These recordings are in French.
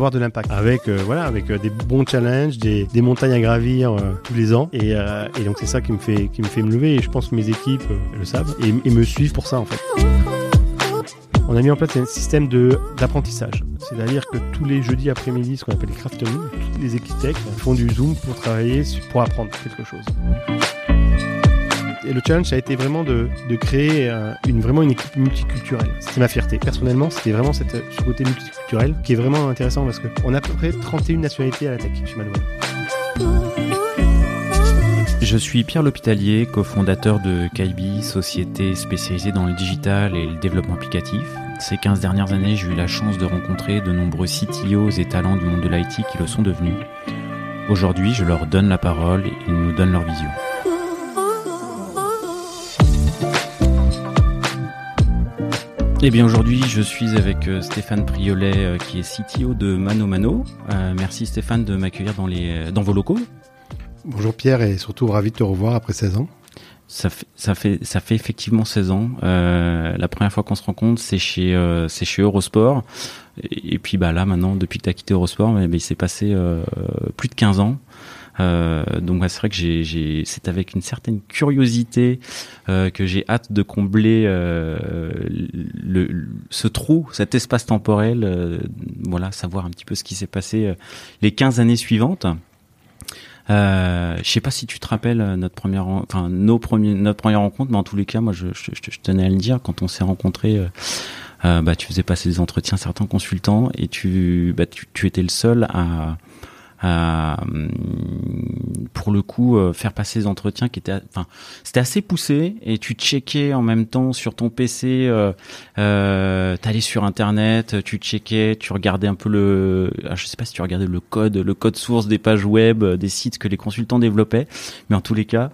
avoir de l'impact avec euh, voilà avec euh, des bons challenges, des, montagnes à gravir euh, tous les ans et, et donc c'est ça qui me fait qui me fait me lever et je pense que mes équipes le savent et, me suivent pour ça en fait. On a mis en place un système d'apprentissage, c'est-à-dire que tous les jeudis après-midi, ce qu'on appelle les craft toutes les équipes font du zoom pour travailler pour apprendre quelque chose. Et le challenge, a été vraiment de, de créer euh, une, vraiment une équipe multiculturelle. C'était ma fierté. Personnellement, c'était vraiment cette, ce côté multiculturel qui est vraiment intéressant parce qu'on a à peu près 31 nationalités à la tech chez Manuel. Je suis Pierre L'Hôpitalier, cofondateur de Kaibi, société spécialisée dans le digital et le développement applicatif. Ces 15 dernières années, j'ai eu la chance de rencontrer de nombreux CTOs et talents du monde de l'IT qui le sont devenus. Aujourd'hui, je leur donne la parole et ils nous donnent leur vision. Eh bien aujourd'hui je suis avec euh, Stéphane Priolet euh, qui est CTO de Mano Mano. Euh, merci Stéphane de m'accueillir dans, les, dans vos locaux. Bonjour Pierre et surtout ravi de te revoir après 16 ans. Ça fait, ça fait, ça fait effectivement 16 ans. Euh, la première fois qu'on se rencontre, c'est chez, euh, c'est chez Eurosport. Et, puis bah là maintenant, depuis que tu as quitté Eurosport, mais, il s'est passé plus de 15 ans. Euh, donc c'est vrai que j'ai, c'est avec une certaine curiosité euh, que j'ai hâte de combler euh, ce trou, cet espace temporel, voilà, savoir un petit peu ce qui s'est passé les 15 années suivantes. Euh, je sais pas si tu te rappelles notre première, enfin nos premiers, notre première rencontre, mais en tous les cas, moi, je, tenais à le dire quand on s'est rencontrés. Bah, tu faisais passer des entretiens certains consultants et tu, bah, tu, étais le seul à, pour le coup euh, faire passer des entretiens qui étaient enfin c'était assez poussé et tu checkais en même temps sur ton PC euh, euh, t'allais sur internet tu checkais tu regardais un peu le ah, je sais pas si tu regardais le code le code source des pages web des sites que les consultants développaient mais en tous les cas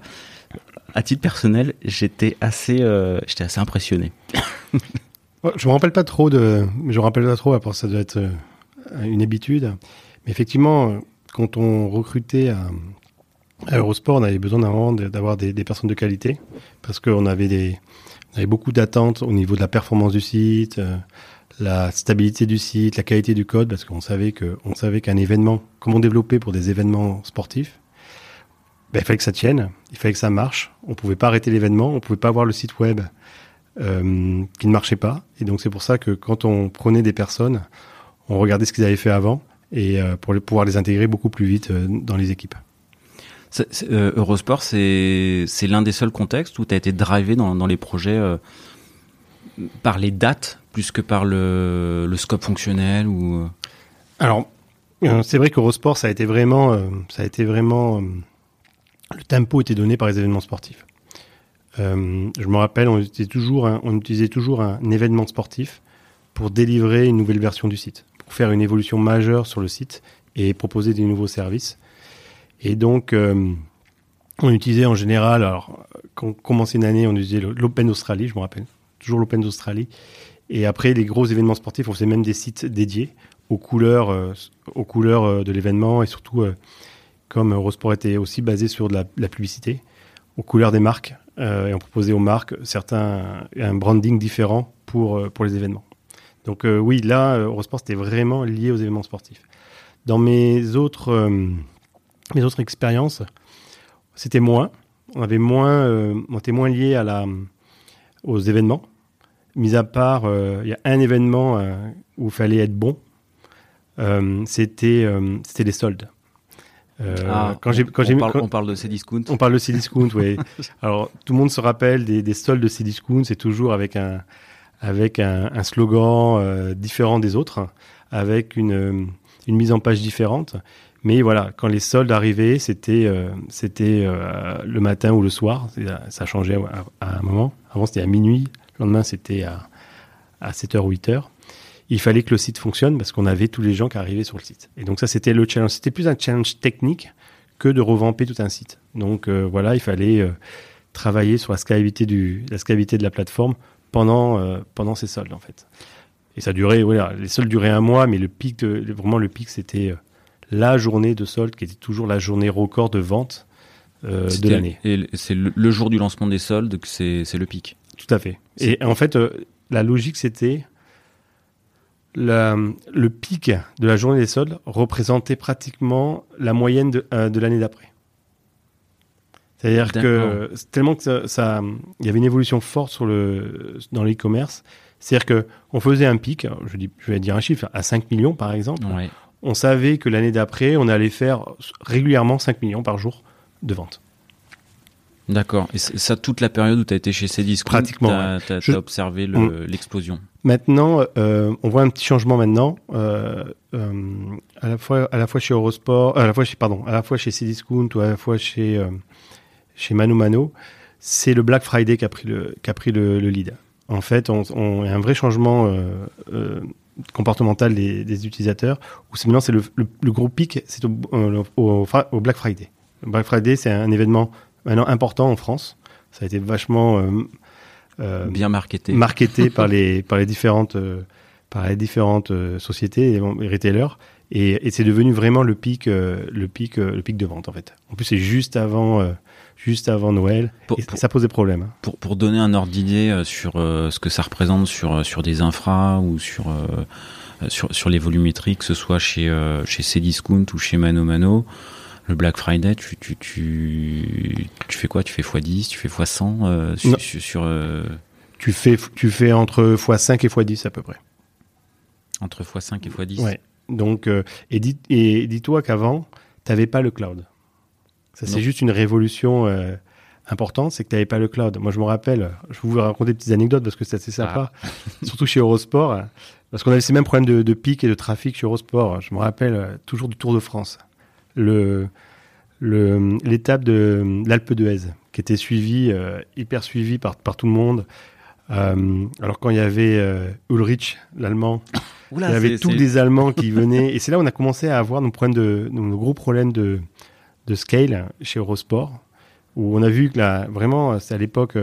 à titre personnel j'étais assez euh, j'étais assez impressionné. Je me rappelle pas trop de je me rappelle pas trop après ça doit être une habitude. Mais effectivement quand on recrutait à, Eurosport, on avait besoin d'avoir des, personnes de qualité parce qu'on avait, beaucoup d'attentes au niveau de la performance du site, euh, la stabilité du site, la qualité du code, parce qu'on savait que, on savait qu'un événement, comment développer pour des événements sportifs, ben, il fallait que ça tienne, il fallait que ça marche. On pouvait pas arrêter l'événement, on pouvait pas avoir le site web euh, qui ne marchait pas. Et donc c'est pour ça que quand on prenait des personnes, on regardait ce qu'ils avaient fait avant et euh, pour pouvoir les intégrer beaucoup plus vite euh, dans les équipes. Euh, Eurosport, c'est l'un des seuls contextes où tu as été drivé dans, dans les projets par les dates plus que par le, le scope fonctionnel ou Alors, c'est vrai qu'Eurosport, ça a été vraiment, ça a été vraiment, le tempo était donné par les événements sportifs. Je me rappelle, on utilisait toujours, un, on utilisait toujours un événement sportif pour délivrer une nouvelle version du site pour faire une évolution majeure sur le site et proposer des nouveaux services. Et donc, euh, on utilisait en général, alors, quand on commençait une année, on utilisait l'Open Australie, je me rappelle, toujours l'Open d'Australie. Et après, les gros événements sportifs, on faisait même des sites dédiés aux couleurs, euh, aux couleurs euh, de l'événement et surtout, comme Eurosport était aussi basé sur la, la publicité, aux couleurs des marques. et on proposait aux marques certains, un branding différent pour, pour les événements. Donc euh, oui, là, Eurosport, c'était vraiment lié aux événements sportifs. Dans mes autres, euh, mes autres expériences, c'était moins. On avait moins, euh, on était moins lié à la, aux événements. Mis à part, il y a un événement où il fallait être bon. c'était, c'était les soldes. Ah, quand on, quand on, parle, on, parle, de Cdiscount. On parle de Cdiscount, oui. Alors tout le monde se rappelle des, des soldes de Cdiscount. C'est toujours avec un, avec un, slogan euh, différent des autres, avec une, une, mise en page différente. Mais voilà, quand les soldes arrivaient, c'était euh, c'était euh, le matin ou le soir. Ça changeait à, un moment. Avant, c'était à minuit. Le lendemain, c'était à, à 7h ou 8h. Il fallait que le site fonctionne parce qu'on avait tous les gens qui arrivaient sur le site. Et donc ça, c'était le challenge. C'était plus un challenge technique que de revamper tout un site. Donc voilà, il fallait travailler sur la scalabilité, la scalabilité de la plateforme pendant, euh, pendant ces soldes, en fait. Et ça durait, voilà, les soldes duraient un mois, mais le pic, vraiment le pic, c'était euh, la journée de solde qui était toujours la journée record de vente euh, de l'année. Et c'est le, jour du lancement des soldes que c'est le pic. Tout à fait. Et en fait, euh, la logique, c'était le pic de la journée des soldes représentait pratiquement la moyenne de, de l'année d'après. C'est-à-dire que tellement que ça, il y avait une évolution forte sur le, dans l'e-commerce. C'est-à-dire que on faisait un pic, je, dis, je vais dire un chiffre, à 5 millions par exemple. On savait que l'année d'après, on allait faire régulièrement 5 millions par jour de ventes. D'accord. Et ça, toute la période où tu as été chez Cdiscount, Pratiquement. Tu as, observé l'explosion. Maintenant, euh, on voit un petit changement maintenant. Euh, euh, à la fois, à la fois chez Eurosport, à la fois chez, pardon, à la fois chez Cdiscount ou à la fois chez chez Mano Mano, c'est le Black Friday qui a pris le qui a pris le, lead. En fait, on, on a un vrai changement comportemental des, des, utilisateurs. Où maintenant c'est le, le, gros pic, c'est au, au, au Black Friday. Le Black Friday, c'est un événement maintenant important en France. Ça a été vachement euh, euh, bien marketé, marketé par les par les différentes euh, par les différentes sociétés et, retailers. Et, et c'est devenu vraiment le pic, le pic, le pic de vente en fait. En plus, c'est juste avant, juste avant Noël. et ça pose des problèmes. Hein. Pour, pour donner un ordre d'idée sur ce que ça représente sur sur des infras ou sur sur, sur les volumétries, que ce soit chez chez Cdiscount ou chez Mano Mano, le Black Friday, tu, tu, tu, tu fais quoi? Tu fais x10, tu fais x100 euh, sur, euh, tu, fais, tu fais entre x5 et x10 à peu près. Entre x5 et x10 Ouais. Donc, euh, et, dis, et dis-toi qu'avant, tu n'avais pas le cloud. Ça, c'est juste une révolution importante, c'est que tu n'avais pas le cloud. Moi, je me rappelle, je vais vous raconter des petites anecdotes parce que c'est assez sympa, ah. surtout chez Eurosport, parce qu'on avait ces mêmes problèmes de, de pic et de trafic chez Eurosport. Je me rappelle toujours du Tour de France le l'étape de l'Alpe d'Huez qui était suivie euh, hyper suivie par par tout le monde euh, alors quand il y avait euh, Ulrich l'allemand il y avait tous des allemands qui venaient et c'est là où on a commencé à avoir nos problèmes de nos gros problèmes de de scale chez Eurosport où on a vu que là vraiment c'est à l'époque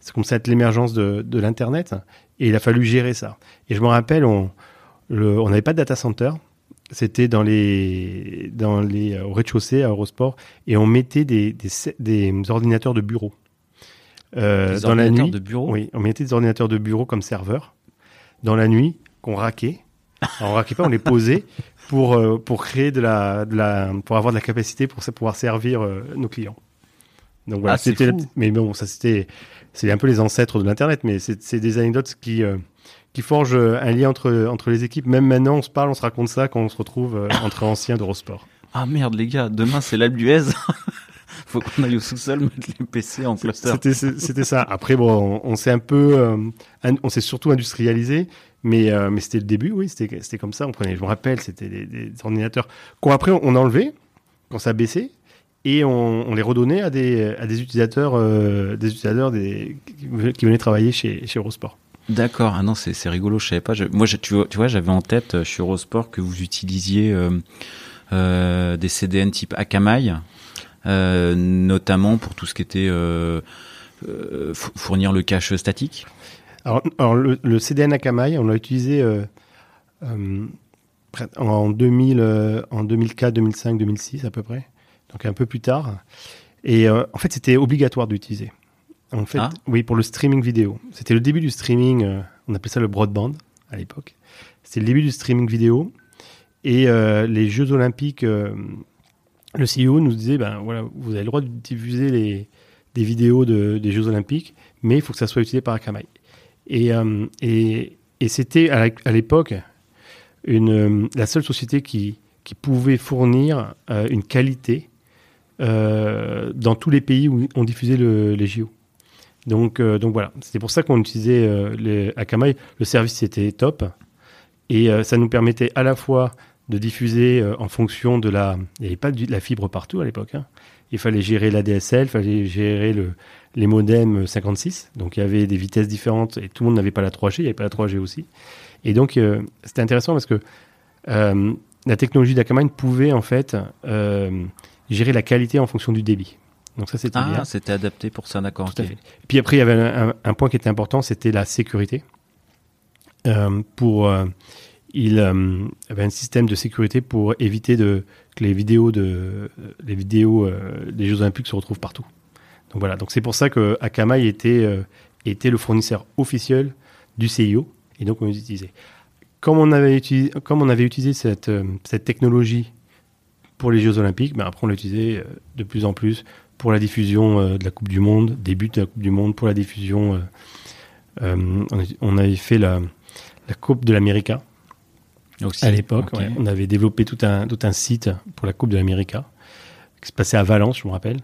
c'est comme ça être l'émergence de, de l'internet et il a fallu gérer ça et je me rappelle on on n'avait pas de data center c'était dans les, dans les, au rez-de-chaussée à Eurosport et on mettait des, des, des ordinateurs de bureau. Euh, dans la nuit, de bureau Oui, on mettait des ordinateurs de bureau comme serveurs dans la nuit qu'on raquait. Alors, on raquait pas, on les posait pour, euh, pour créer de la, de la, pour avoir de la capacité pour pouvoir servir euh, nos clients. Donc voilà, ah, c'était, mais bon, ça c'était, c'est un peu les ancêtres de l'internet, mais c'est des anecdotes qui, euh, qui forge euh, un lien entre, entre les équipes. Même maintenant, on se parle, on se raconte ça quand on se retrouve entre anciens d'Eurosport. Ah merde, les gars, demain c'est l'Albuez. Faut qu'on aille au sous-sol mettre les PC en cluster. C'était ça. Après, bon, on, s'est un peu, euh, on s'est surtout industrialisé, mais, mais c'était le début, oui, c'était comme ça. On prenait, je me rappelle, c'était des, ordinateurs qu'on après on a enlevé quand ça a baissé et on, les redonnait à des, à des utilisateurs, des utilisateurs des, qui venaient travailler chez, chez Eurosport. D'accord. Ah non, c'est rigolo. Je savais pas. moi, je, tu, vois, j'avais en tête euh, chez Eurosport que vous utilisiez euh, euh, des CDN type Akamai, euh, notamment pour tout ce qui était euh, euh fournir le cache statique. Alors, alors le, le, CDN Akamai, on l'a utilisé en 2000, en 2004, 2005, 2006 à peu près, donc un peu plus tard. Et en fait, c'était obligatoire d'utiliser. En fait, ah. oui, pour le streaming vidéo. C'était le début du streaming, euh, on appelait ça le broadband à l'époque. C'était le début du streaming vidéo. Et euh, les Jeux Olympiques, euh, le CEO nous disait ben voilà, vous avez le droit de diffuser les, des vidéos de, des Jeux Olympiques, mais il faut que ça soit utilisé par Akamai. Et, et, et c'était à l'époque une, la seule société qui, qui pouvait fournir une qualité dans tous les pays où on diffusait le, les JO. Donc, euh, donc voilà, c'était pour ça qu'on utilisait euh, Akamai. Le service était top et euh, ça nous permettait à la fois de diffuser en fonction de la. Il n'y avait pas de la fibre partout à l'époque. Hein. Il fallait gérer la DSL, il fallait gérer le, les modems 56. Donc il y avait des vitesses différentes et tout le monde n'avait pas la 3G, il n'y avait pas la 3G aussi. Et donc c'était intéressant parce que la technologie d'Akamai pouvait en fait gérer la qualité en fonction du débit. Donc ça c'était ah, c'était adapté pour ça, d'accord. Puis après il y avait un, point qui était important, c'était la sécurité. Euh, pour euh, il euh, avait un système de sécurité pour éviter de les vidéos vidéos des Jeux Olympiques se retrouvent partout. Donc voilà. Donc c'est pour ça que Akamai était était le fournisseur officiel du CIO et donc on les utilisait. Comme on avait utilisé, utilisé cette, technologie pour les Jeux Olympiques, ben après on l'utilisait de plus en plus pour la diffusion de la Coupe du Monde, début de la Coupe du Monde, pour la diffusion. on avait fait la, Coupe de l'América. À l'époque, on avait développé tout un, tout un site pour la Coupe de l'América, qui se passait à Valence, je me rappelle.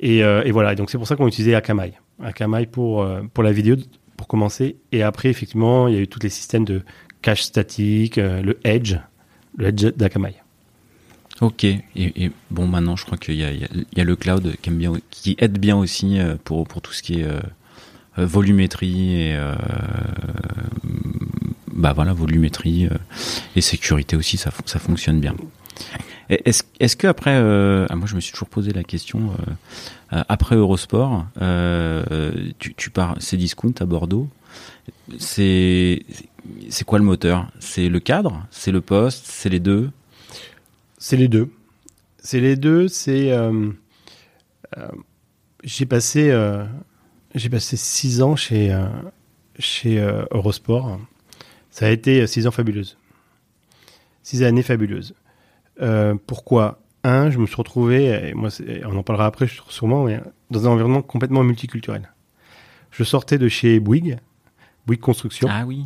Et, euh, et voilà, donc c'est pour ça qu'on utilisait Akamai. Akamai pour, euh, pour la vidéo, pour commencer. Et après, effectivement, il y a eu tous les systèmes de cache statique, euh, le Edge, le Edge d'Akamai. Ok, et, et, bon, maintenant, je crois qu'il y, y, y a, le cloud qui, aime bien, qui aide bien aussi pour, pour tout ce qui est volumétrie et bah voilà, volumétrie euh, et sécurité aussi, ça, ça fonctionne bien. Est-ce est que après, euh, ah, moi je me suis toujours posé la question, euh, après Eurosport, tu, tu pars, c'est Discount à Bordeaux, c'est quoi le moteur? C'est le cadre? C'est le poste? C'est les deux? C'est les deux. C'est les deux. C'est j'ai passé j'ai passé six ans chez chez Eurosport ça a été six ans fabuleuses. Six années fabuleuses. Euh, pourquoi Un, je me suis retrouvé, et moi, on en parlera après sûrement, mais dans un environnement complètement multiculturel. Je sortais de chez Bouygues, Bouygues Construction. Ah oui.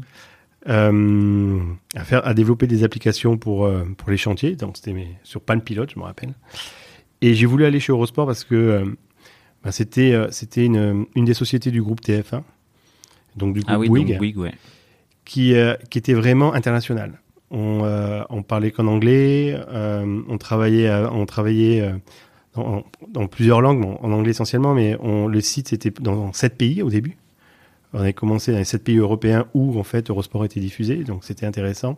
Euh, à faire, à développer des applications pour euh, pour les chantiers. Donc c'était sur Pan Pilote, je me rappelle. Et j'ai voulu aller chez Eurosport parce que bah, c'était c'était une, une des sociétés du groupe TF1. Donc du ah groupe ah oui, Bouygues. ouais qui, euh, qui était vraiment international. On, euh, parlait qu'en anglais, euh, on travaillait, on travaillait dans, plusieurs langues, en anglais essentiellement, mais le site était dans sept pays au début. On avait commencé dans les sept pays européens où en fait Eurosport était diffusé, donc c'était intéressant.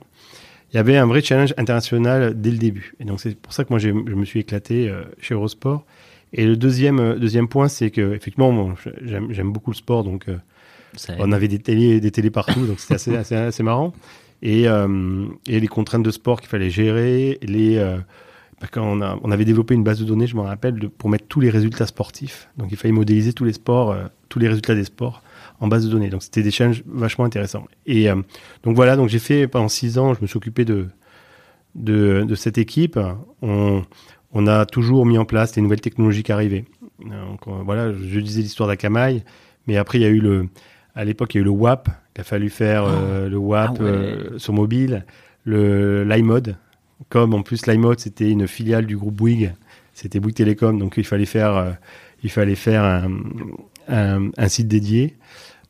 Il y avait un vrai challenge international dès le début, et donc c'est pour ça que moi je me suis éclaté chez Eurosport. Et le deuxième deuxième point, c'est que effectivement, j'aime beaucoup le sport, donc on avait des télés, des partout, donc c'était assez, assez, marrant. Et, euh, et, les contraintes de sport qu'il fallait gérer, les, euh, bah, quand on, avait développé une base de données, je me rappelle, pour mettre tous les résultats sportifs. Donc il fallait modéliser tous les sports, euh, tous les résultats des sports en base de données. Donc c'était des challenges vachement intéressants. Et donc voilà, donc j'ai fait pendant six ans, je me suis occupé de, de, de cette équipe. On, on, a toujours mis en place les nouvelles technologies qui arrivaient. Donc voilà, je disais l'histoire d'Akamai, mais après il y a eu le à l'époque, il y a eu le WAP, il a fallu faire euh, oh. le WAP ah euh, sur mobile, le l'iMode. Comme en plus l'iMode c'était une filiale du groupe Bouygues, c'était Bouygues Télécom, donc il fallait faire, euh, il fallait faire un, un, un site dédié.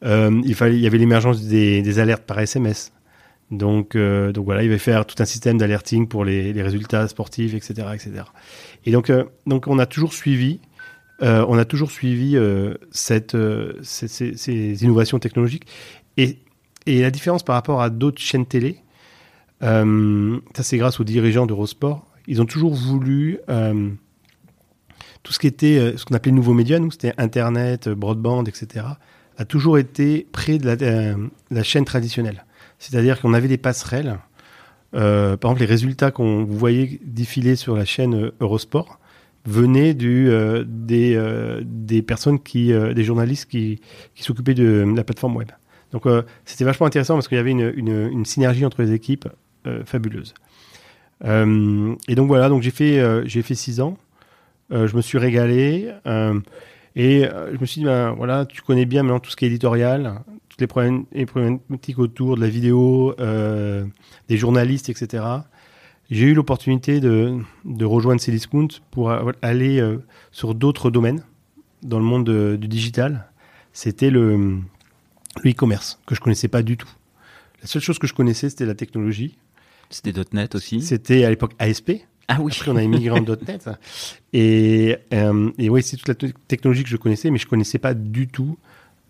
il fallait, il y avait l'émergence des, des, alertes par SMS. Donc, donc voilà, il va faire tout un système d'alerting pour les, les, résultats sportifs, etc., etc. Et donc, donc on a toujours suivi euh, on a toujours suivi euh, euh, ces, innovations technologiques. Et, la différence par rapport à d'autres chaînes télé, ça c'est grâce aux dirigeants d'Eurosport, ils ont toujours voulu tout ce qui était ce qu'on appelait nouveaux médias, nous c'était Internet, broadband, etc., a toujours été près de la, la chaîne traditionnelle. C'est-à-dire qu'on avait des passerelles. par exemple, les résultats qu'on voyez défiler sur la chaîne Eurosport, venait du, euh, des, euh, des personnes qui, euh, des journalistes qui, qui s'occupaient de la plateforme web. Donc c'était vachement intéressant parce qu'il y avait une, une, une, synergie entre les équipes fabuleuse. et donc voilà, donc j'ai fait j'ai fait six ans. je me suis régalé et je me suis dit ben voilà, tu connais bien maintenant tout ce qui est éditorial, toutes les, les problématiques autour de la vidéo, des journalistes, etc. J'ai eu l'opportunité de, de, rejoindre Cdiscount pour aller euh, sur d'autres domaines dans le monde du digital. C'était le e-commerce que je connaissais pas du tout. La seule chose que je connaissais, c'était la technologie. C'était .NET aussi C'était à l'époque ASP. Ah oui. Après, on a émigré en .NET. Et, euh, et oui, c'est toute la technologie que je connaissais, mais je connaissais pas du tout,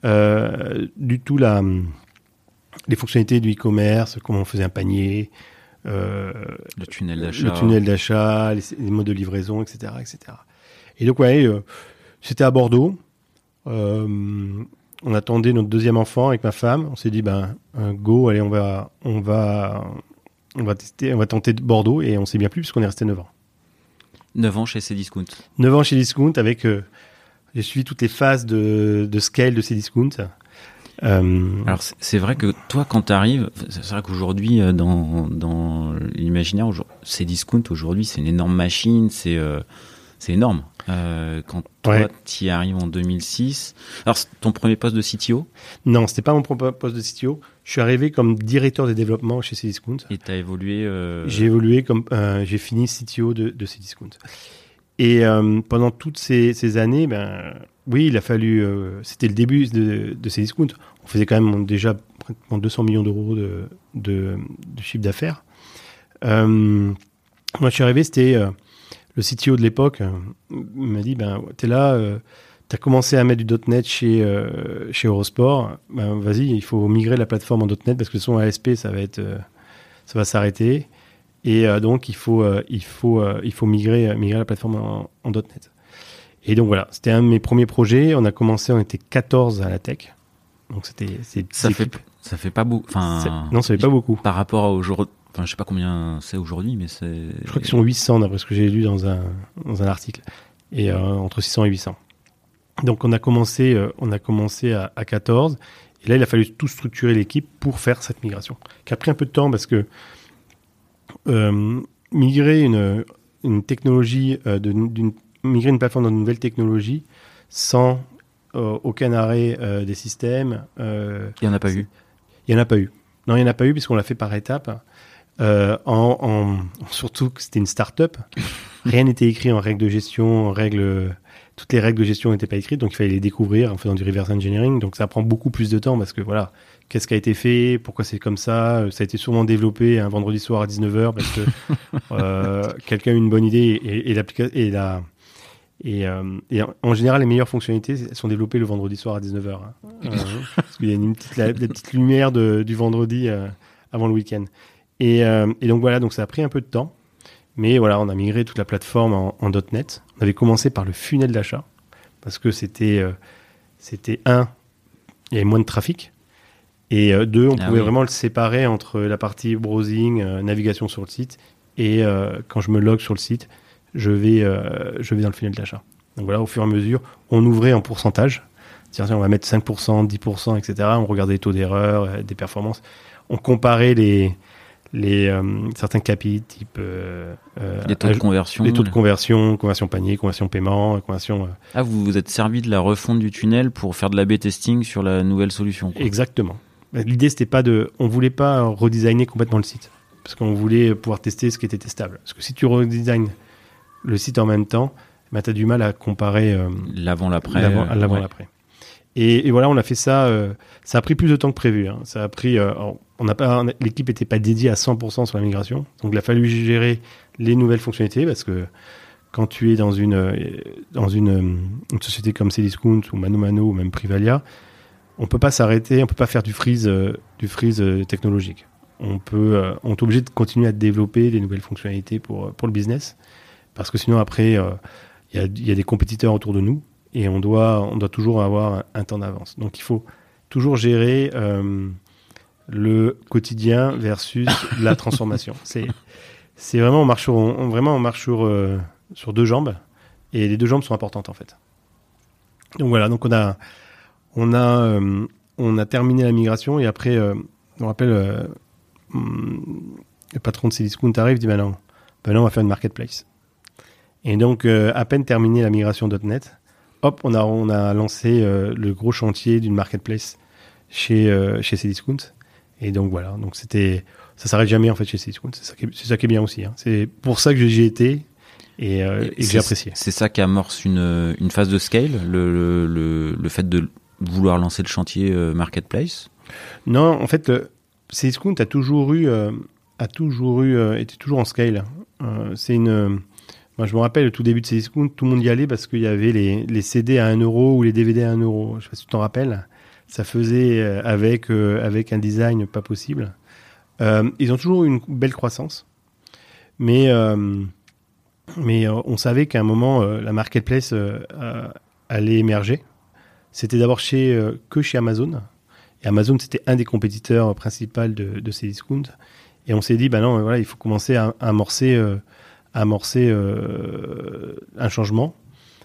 euh, du tout la, les fonctionnalités du e-commerce, comment on faisait un panier, le tunnel d'achat, le tunnel d'achat, les, modes de livraison, etc., etc. Et donc ouais, euh, c'était à Bordeaux. Euh, on attendait notre deuxième enfant avec ma femme. On s'est dit ben go, allez, on va, on va, on va tester, on va tenter Bordeaux et on s'est bien plu puisqu'on est resté 9 ans. 9 ans chez Cdiscount. 9 ans chez Discount avec. Euh, j'ai suivi toutes les phases de, de scale de Cdiscount. Euh, Alors c'est vrai que toi quand tu arrives, c'est vrai qu'aujourd'hui euh, dans, dans l'imaginaire, Cdiscount aujourd'hui c'est une énorme machine, c'est euh, c'est énorme. Euh, quand toi tu y arrives en 2006, alors ton premier poste de CTO Non, c'était pas mon premier poste de CTO. Je suis arrivé comme directeur des développements chez Cdiscount. Et tu as évolué. J'ai évolué comme j'ai fini CTO de, de Cdiscount. Et pendant toutes ces, ces, années, ben oui, il a fallu. Euh, c'était le début de, de Cdiscount. On faisait quand même déjà pratiquement 200 millions d'euros de, chiffre d'affaires. Euh, moi, je suis arrivé, c'était le CTO de l'époque m'a dit ben t'es là tu as commencé à mettre du .NET chez, euh, chez Eurosport, ben, vas-y, il faut migrer la plateforme en .NET parce que son ASP, ça va être, euh, ça va s'arrêter. Et euh, donc, il faut, il faut, il faut migrer, migrer la plateforme en, en, .NET. Et donc voilà, c'était un de mes premiers projets. On a commencé, on était 14 à la tech. Donc c'était, ça fait, ça fait pas beaucoup. Enfin, non, ça fait pas beaucoup. Par rapport à aujourd'hui, enfin, je sais pas combien c'est aujourd'hui, mais c'est. Je crois qu'ils sont 800 d'après ce que j'ai lu dans un, dans un article. Et entre 600 et 800. Donc on a commencé, euh, on a commencé à, à, 14. Et là, il a fallu tout structurer l'équipe pour faire cette migration. Qui a pris un peu de temps parce que euh, migrer une, une technologie, euh, d'une, migrer une plateforme dans une nouvelle technologie sans euh, aucun arrêt euh, des systèmes. il n'y en a pas eu. Il n'y en a pas eu. Non, il n'y en a pas eu puisqu'on l'a fait par étapes. En, en, surtout que c'était une start-up. Rien n'était écrit en règles de gestion, en règles toutes les règles de gestion n'étaient pas écrites, donc il fallait les découvrir en faisant du reverse engineering. Donc ça prend beaucoup plus de temps parce que voilà, qu'est-ce qui a été fait, pourquoi c'est comme ça. Ça a été sûrement développé un vendredi soir à 19h parce que euh, quelqu'un a eu une bonne idée et, et et la et, euh, et, en général, les meilleures fonctionnalités sont développées le vendredi soir à 19h. Hein. Euh, parce qu'il y a une petite, la, petite lumière de, du vendredi euh, avant le week-end. Et, et donc voilà, donc ça a pris un peu de temps. Mais voilà, on a migré toute la plateforme en, en .NET. On avait commencé par le funnel d'achat parce que c'était c'était un, il y avait moins de trafic et deux, on ah pouvait oui. vraiment le séparer entre la partie browsing, navigation sur le site et quand je me log sur le site, je vais euh, je vais dans le funnel d'achat. Donc voilà, au fur et à mesure, on ouvrait en pourcentage. C'est-à-dire, on va mettre 5%, 10%, etc. On regardait les taux d'erreur, euh, des performances. On comparait les, les euh, certains KPI type les taux de conversion, les taux de conversion, conversion panier, conversion paiement, conversion. Ah, vous vous êtes servi de la refonte du tunnel pour faire de la B testing sur la nouvelle solution. Quoi. Exactement. L'idée c'était pas de, on voulait pas redesigner complètement le site parce qu'on voulait pouvoir tester ce qui était testable. Parce que si tu redesignes le site en même temps, bah, tu as du mal à comparer euh, l'avant l'après. Ouais. l'après. Et, et, voilà, on a fait ça. Euh, ça a pris plus de temps que prévu. Hein. Ça a pris. Euh, on n'a pas. L'équipe n'était pas dédiée à 100% sur la migration, donc il a fallu gérer les nouvelles fonctionnalités parce que quand tu es dans une dans une, une société comme Cdiscount ou Mano Mano ou même Privalia, on peut pas s'arrêter, on peut pas faire du freeze euh, du freeze euh, technologique. On peut, euh, on est obligé de continuer à développer des nouvelles fonctionnalités pour pour le business parce que sinon après il y a, y a des compétiteurs autour de nous et on doit, on doit toujours avoir un, un temps d'avance. Donc il faut toujours gérer euh, le quotidien versus la transformation. C'est, c'est vraiment on marche sur, on, vraiment on marche sur, euh, sur deux jambes et les deux jambes sont importantes en fait. Donc voilà, donc on a, on a, euh, on a terminé la migration et après, euh, on rappelle, euh, le patron de Cdiscount arrive, dit ben non, ben non, on va faire une marketplace. Et donc, euh, à peine terminé la migration .NET, hop, on a, on a lancé euh, le gros chantier d'une marketplace chez, euh, chez Cdiscount. Et donc voilà, donc c'était, ça s'arrête jamais en fait chez Cdiscount. C'est ça, qui est, c'est ça qui est bien aussi. Hein. C'est pour ça que j'y ai été et, euh, et, et que j'ai apprécié. C'est ça qui amorce une, une phase de scale, le, le, le fait de vouloir lancer le chantier marketplace? Non, en fait, Cdiscount a toujours eu, a toujours eu, était toujours en scale. C'est une moi, je me rappelle, au tout début de ces discounts, tout le monde y allait parce qu'il y avait les, les, CD à 1 euro ou les DVD à 1 euro. Je sais pas si tu t'en rappelles. Ça faisait euh, avec, euh, avec un design pas possible. Euh, ils ont toujours eu une belle croissance. Mais, mais on savait qu'à un moment, la marketplace allait émerger. C'était d'abord chez, que chez Amazon. Et Amazon, c'était un des compétiteurs principaux de, de ces discounts. Et on s'est dit, bah non, voilà, il faut commencer à amorcer amorcer un changement,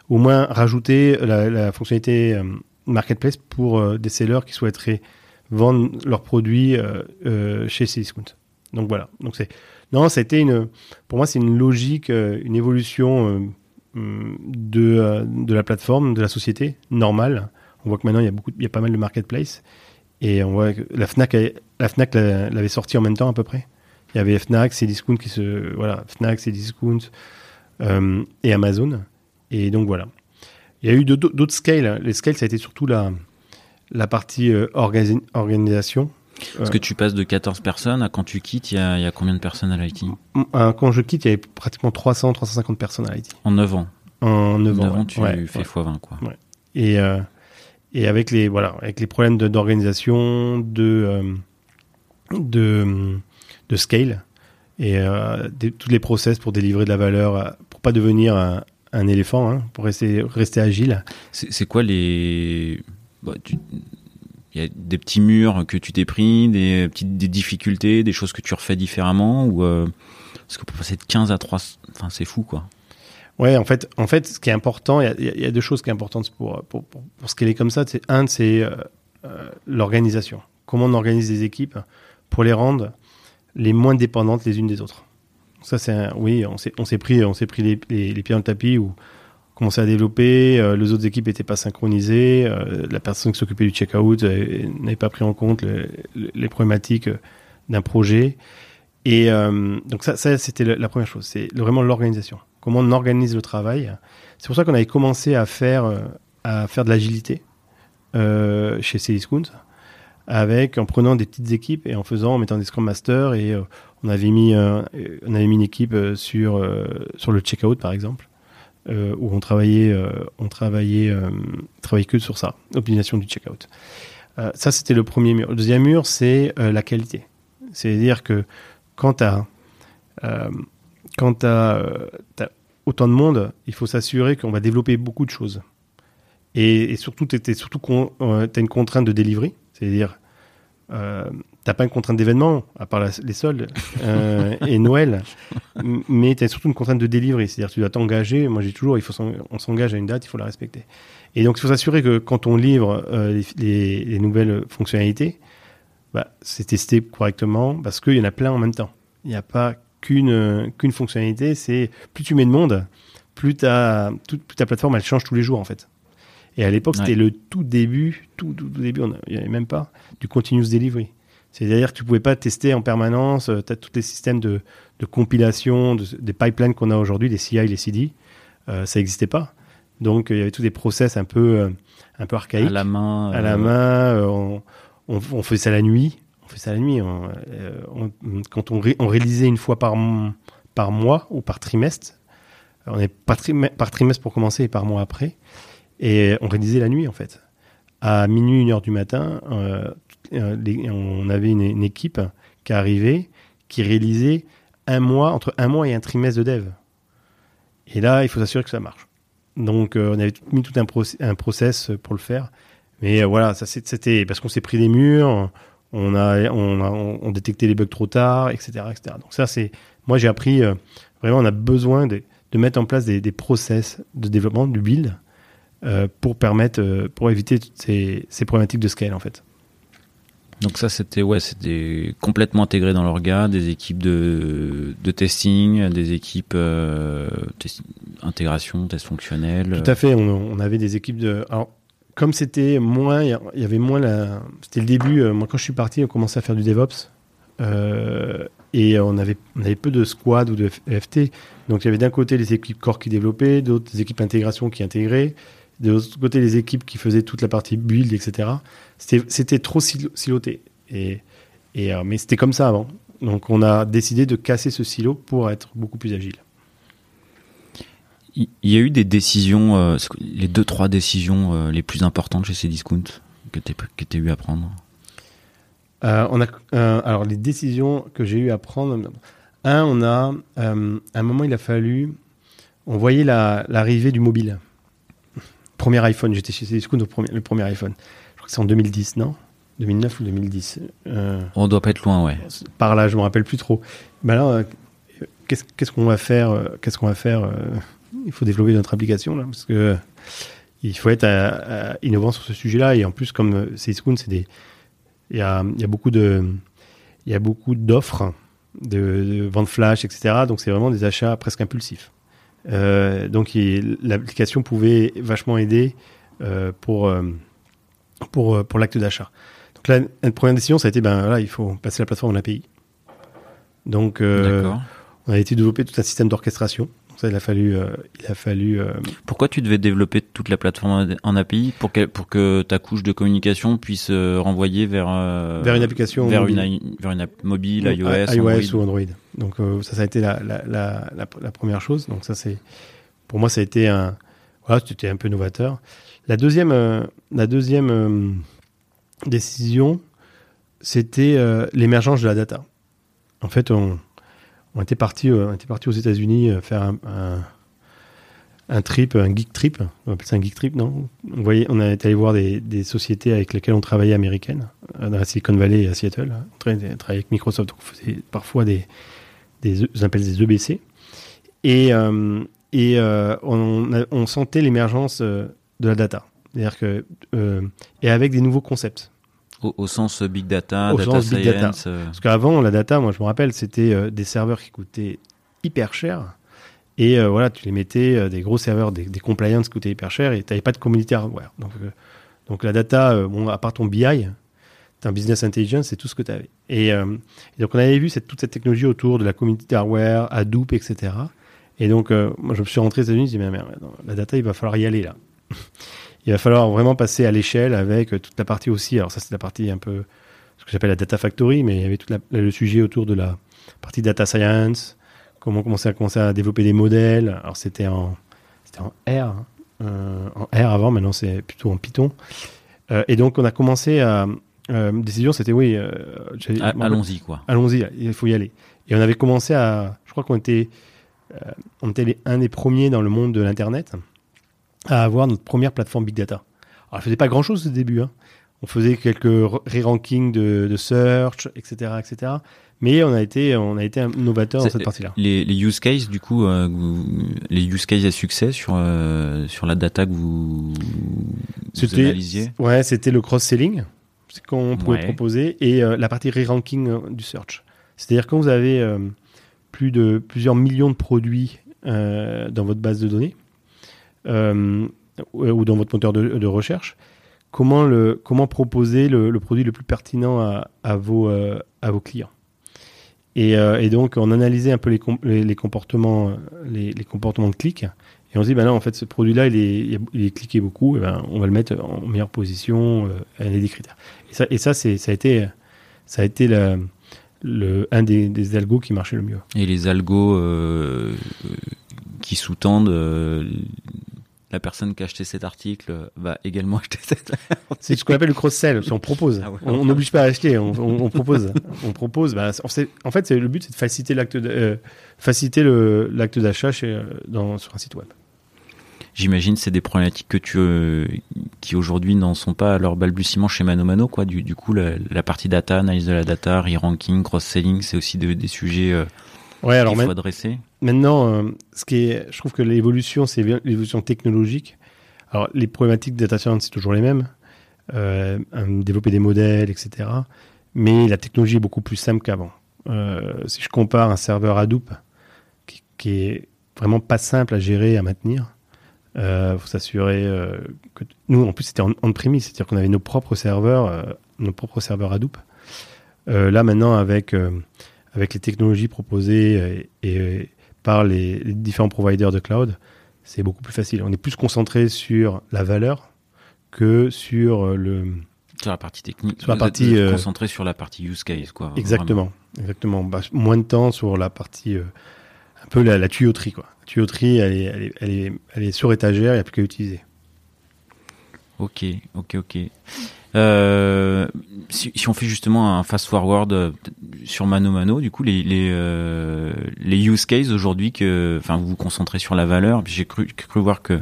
au moins rajouter la, fonctionnalité marketplace pour des sellers qui souhaiteraient vendre leurs produits chez Cdiscount. Donc voilà. Donc c'est non, c'était une pour moi c'est une logique, une évolution de, de la plateforme, de la société normale. On voit que maintenant il y a beaucoup, il y a pas mal de marketplace et on voit que la Fnac, la Fnac l'avait sorti en même temps à peu près. Il y avait Fnac, Cdiscount qui se, voilà, Fnac, Cdiscount euh, et Amazon. Et donc voilà. Il y a eu d'autres scales. Les scales, ça a été surtout la, la partie euh, organisation. Est-ce que tu passes de 14 personnes à quand tu quittes, il y y a combien de personnes à l'IT Quand je quitte, il y avait pratiquement 300, 350 personnes à l'IT. En 9 ans En 9 ans. 9 ans, tu fais x20, quoi. Et, euh, et avec les voilà avec les problèmes d'organisation de euh, de, de scale et euh, tous les process pour délivrer de la valeur euh, pour pas devenir un, un éléphant hein, pour rester rester agile c'est quoi les bah, il y a des petits murs que tu t'es pris des petites des difficultés des choses que tu refais différemment ou parce que pour passer de 15 à 3 enfin c'est fou quoi Ouais, en fait, en fait, ce qui est important, il y, y, a deux choses qui sont importantes pour, pour, pour, pour scaler comme ça. C'est un, c'est euh, euh, l'organisation. Comment on organise des équipes pour les rendre les moins dépendantes les unes des autres. Ça, c'est oui, on s'est, on pris, on s'est pris les, les, les, pieds dans le tapis ou commencé à développer. Euh, les autres équipes n'étaient pas synchronisées. Euh, la personne qui s'occupait du checkout euh, n'avait pas pris en compte le, les problématiques d'un projet. Et donc ça, c'était la première chose. C'est vraiment l'organisation comment on organise le travail. C'est pour ça qu'on avait commencé à faire, à faire de l'agilité chez Cdiscount, avec en prenant des petites équipes et en faisant, en mettant des Scrum Masters et euh, on avait mis, on avait mis une équipe sur sur le checkout par exemple, où on travaillait, on travaillait, travaillait que sur ça, l'optimisation du checkout. ça c'était le premier mur. Le deuxième mur c'est la qualité, c'est-à-dire que quand tu as quand tu autant de monde, il faut s'assurer qu'on va développer beaucoup de choses. Et, surtout, tu as euh, une contrainte de délivrer, c'est-à-dire, euh, t'as pas une contrainte d'événement, à part les soldes euh, et Noël, mais tu as surtout une contrainte de délivrer, c'est-à-dire tu dois t'engager. Moi, j'ai toujours, il faut on s'engage à une date, il faut la respecter. Et donc, il faut s'assurer que quand on livre euh, les, les, nouvelles fonctionnalités, bah, c'est testé correctement parce qu'il y en a plein en même temps. Il n'y a pas qu'une fonctionnalité. C'est plus tu mets de monde, plus ta toute, ta plateforme elle change tous les jours en fait. Et à l'époque, c'était le tout début, tout, tout, début, il n'y avait même pas du continuous delivery. C'est-à-dire que tu pouvais pas tester en permanence, euh, tu as tous les systèmes de, de compilation, des pipelines qu'on a aujourd'hui, les CI, les CD, euh, ça n'existait pas. Donc il y avait tous des process un peu, euh, un peu archaïques. À la main. À la main, on, on, on faisait ça la nuit on fait ça la nuit. On, euh, quand on, on, réalisait une fois par, par mois ou par trimestre, on est par, par trimestre pour commencer et par mois après, et on réalisait la nuit en fait. À minuit, une heure du matin, euh, euh on avait une, équipe qui arrivait, qui réalisait un mois, entre un mois et un trimestre de dev. Et là, il faut s'assurer que ça marche. Donc, euh, on avait mis tout un, process pour le faire. Mais voilà, ça c'était parce qu'on s'est pris des murs, on a, on a on détecté les bugs trop tard, etc., etc. Donc ça, c'est, moi j'ai appris vraiment, on a besoin de, mettre en place des, des, process de développement du build pour permettre, euh, pour éviter toutes ces, ces, problématiques de scale en fait. Donc ça, c'était ouais, c'était complètement intégré dans l'orga, des équipes de, de testing, des équipes euh, intégration, test fonctionnel. Tout à fait. On, on, avait des équipes de. Alors, comme c'était moins, il y avait moins la. C'était le début. Euh, moi, quand je suis parti, on commençait à faire du DevOps. Euh, et on avait, on avait peu de squad ou de FT. Donc, il y avait d'un côté les équipes core qui développaient, d'autres équipes intégration qui intégraient, de l'autre côté les équipes qui faisaient toute la partie build, etc. C'était trop siloté. Et, et, euh, mais c'était comme ça avant. Donc, on a décidé de casser ce silo pour être beaucoup plus agile. Il y a eu des décisions, euh, les deux trois décisions euh, les plus importantes chez Cdiscount que tu as eu à prendre? On a, alors les décisions que j'ai eu à prendre. Un, on a à un moment il a fallu, on voyait l'arrivée du mobile. Premier iPhone, j'étais chez Cdiscount le premier, le premier iPhone. Je crois que c'est en 2010, non? 2009 ou 2010 On doit pas être loin, ouais. Par là, je me rappelle plus trop. Ben là, qu'est-ce qu'on va faire Qu'est-ce qu'on va faire Il faut développer notre application là, parce que il faut être innovant sur ce sujet-là. Et en plus, comme Syscoon, c'est des, il y a, il y a beaucoup de, il y a beaucoup d'offres de, vente flash, etc. Donc c'est vraiment des achats presque impulsifs. Euh, donc l'application pouvait vachement aider euh, pour, euh, pour, pour l'acte d'achat. Donc là, une première décision, ça a été, ben là, il faut passer la plateforme en API. Donc, on a été développer tout un système d'orchestration ça, il a fallu, euh, il a fallu. Euh, Pourquoi tu devais développer toute la plateforme en API pour que pour que ta couche de communication puisse euh, renvoyer vers vers une application vers une vers une app mobile, iOS, iOS ou Android. Donc ça, ça a été la la, la, la, première chose. Donc ça, c'est pour moi, ça a été un voilà, c'était un peu novateur. La deuxième la deuxième décision, c'était l'émergence de la data. En fait, on on était parti, euh, on était parti aux États-Unis euh, faire un, trip, un geek trip. On appelle ça un geek trip, non? On, est allé voir des, sociétés avec lesquelles on travaillait américaines, euh, dans la Silicon Valley à Seattle. On travaillait avec Microsoft, on faisait parfois des, des, appelle des EBC. Et, on, sentait l'émergence de la data. Et avec des nouveaux concepts. Au, sens big data, data science. Euh. Parce qu'avant, la data, moi je me rappelle, c'était euh, des serveurs qui coûtaient hyper cher. Et euh, voilà, tu les mettais, des gros serveurs, des, des compliance qui coûtaient hyper cher et tu n'avais pas de community hardware. Donc, donc la data, bon, à part ton BI, un business intelligence, c'est tout ce que tu avais. Et, donc on avait vu cette, toute cette technologie autour de la community hardware, Hadoop, etc. Et donc moi je me suis rentré aux États-Unis, je me dit mais, la data, il va falloir y aller là il va falloir vraiment passer à l'échelle avec toute la partie aussi. Alors ça, c'est la partie un peu ce que j'appelle la data factory, mais il y avait tout le sujet autour de la partie data science, comment commencer à commencer à développer des modèles. Alors c'était en c'était en R, hein. euh, en R avant, maintenant c'est plutôt en Python. Euh, et donc on a commencé à euh, décision, c'était oui. Euh, allons-y quoi. Allons-y, il faut y aller. Et on avait commencé à, je crois qu'on était, on était un des premiers dans le monde de l'internet à avoir notre première plateforme Big Data. Alors, elle faisait pas grand chose au début. Hein. On faisait quelques re-rankings de, de, search, etc., etc. Mais on a été, on a été un novateur dans cette partie-là. Les, les, use cases, du coup, euh, les use cases à succès sur euh, sur la data que vous, vous analysiez? Ouais, c'était le cross-selling, c'est qu'on pouvait proposer, et euh, la partie re-ranking du search. C'est-à-dire quand vous avez plus de plusieurs millions de produits dans votre base de données, ou dans votre moteur de, recherche, comment, le, comment proposer le, produit le plus pertinent à, à vos, euh, à vos clients? Et, euh, et, donc, on analysait un peu les, les, comportements, les, comportements de clic. Et on se dit, ben là, en fait, ce produit-là, il est, il est cliqué beaucoup. Ben, on va le mettre en meilleure position. Euh, a des critères. Et ça, et ça, a été, ça a été le, un des, algos qui marchait le mieux. Et les algos euh, qui sous-tendent la personne qui a acheté cet article va également acheter cet C'est ce qu'on appelle le cross-sell. On propose. Ah on n'oblige pas à acheter. On, propose. on propose. Bah, en fait, le but, c'est de faciliter l'acte euh, faciliter l'acte d'achat euh, sur un site web. J'imagine c'est des problématiques que tu euh, qui aujourd'hui n'en sont pas à leur balbutiement chez Mano Mano quoi. Du, coup la, partie data, analyse de la data, re-ranking, cross-selling, c'est aussi des sujets ouais, alors qu'il faut adresser Maintenant, euh, ce qui est, je trouve que l'évolution, c'est l'évolution technologique. Alors, les problématiques de data science, c'est toujours les mêmes. Euh, développer des modèles, etc. Mais la technologie est beaucoup plus simple qu'avant. Euh, si je compare un serveur Hadoop, qui, qui, est vraiment pas simple à gérer, à maintenir, il faut s'assurer que nous, en plus, c'était en, en premise, c'est-à-dire qu'on avait nos propres serveurs, nos propres serveurs Hadoop. là, maintenant, avec avec les technologies proposées et par les, différents providers de cloud, c'est beaucoup plus facile. On est plus concentré sur la valeur que sur euh, le sur la partie technique. Sur la partie euh, concentré sur la partie use case quoi. Exactement, exactement. Bah, moins de temps sur la partie euh, un peu la, tuyauterie quoi. La tuyauterie, elle est, elle est, elle est, elle est sur étagère, il n'y a plus qu'à utiliser. Ok, ok, ok. Euh, si, si, on fait justement un fast forward euh, sur Mano Mano, du coup les les, euh, les use cases aujourd'hui que, enfin vous vous concentrez sur la valeur. J'ai cru cru voir que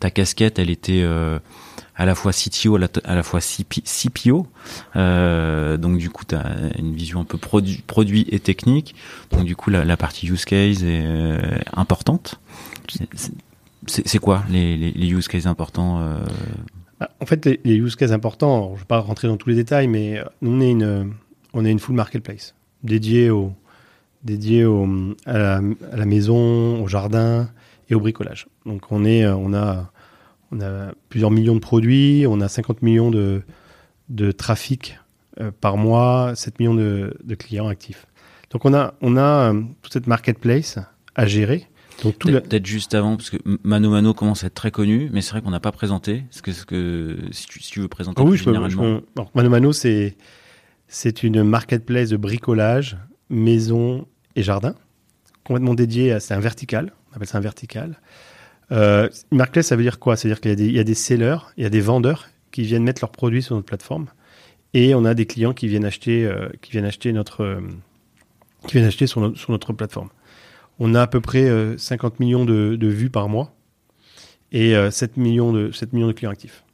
ta casquette, elle était euh, à la fois CTO, à la, fois CPO. Euh, donc du coup, tu as une vision un peu produit, produit et technique. Donc du coup, la, partie use case est importante. C'est quoi les, les, use cases importants En fait, les, use cases importants, je ne vais pas rentrer dans tous les détails, mais on est une, on est une full marketplace dédiée à, la, maison, au jardin et au bricolage. Donc on est, on a plusieurs millions de produits, on a 50 millions de, trafic euh, par mois, 7 millions de, clients actifs. Donc on a, on a euh, toute cette marketplace à gérer. Peut-être juste avant, parce que Mano Mano commence à être très connu, mais c'est vrai qu'on n'a pas présenté. ce que, si, tu, veux présenter oui, généralement. Mano Mano, c'est c'est une marketplace de bricolage, maison et jardin, complètement dédié à c'est un vertical. On appelle ça un vertical. Euh, marketplace, ça veut dire quoi? C'est-à-dire qu'il y, a des sellers, il y a des vendeurs qui viennent mettre leurs produits sur notre plateforme, et on a des clients qui viennent acheter, euh, qui viennent acheter notre, euh, qui viennent acheter sur, sur, notre plateforme. On a à peu près 50 euh, millions de, vues par mois et 7 millions de 7 millions de clients actifs.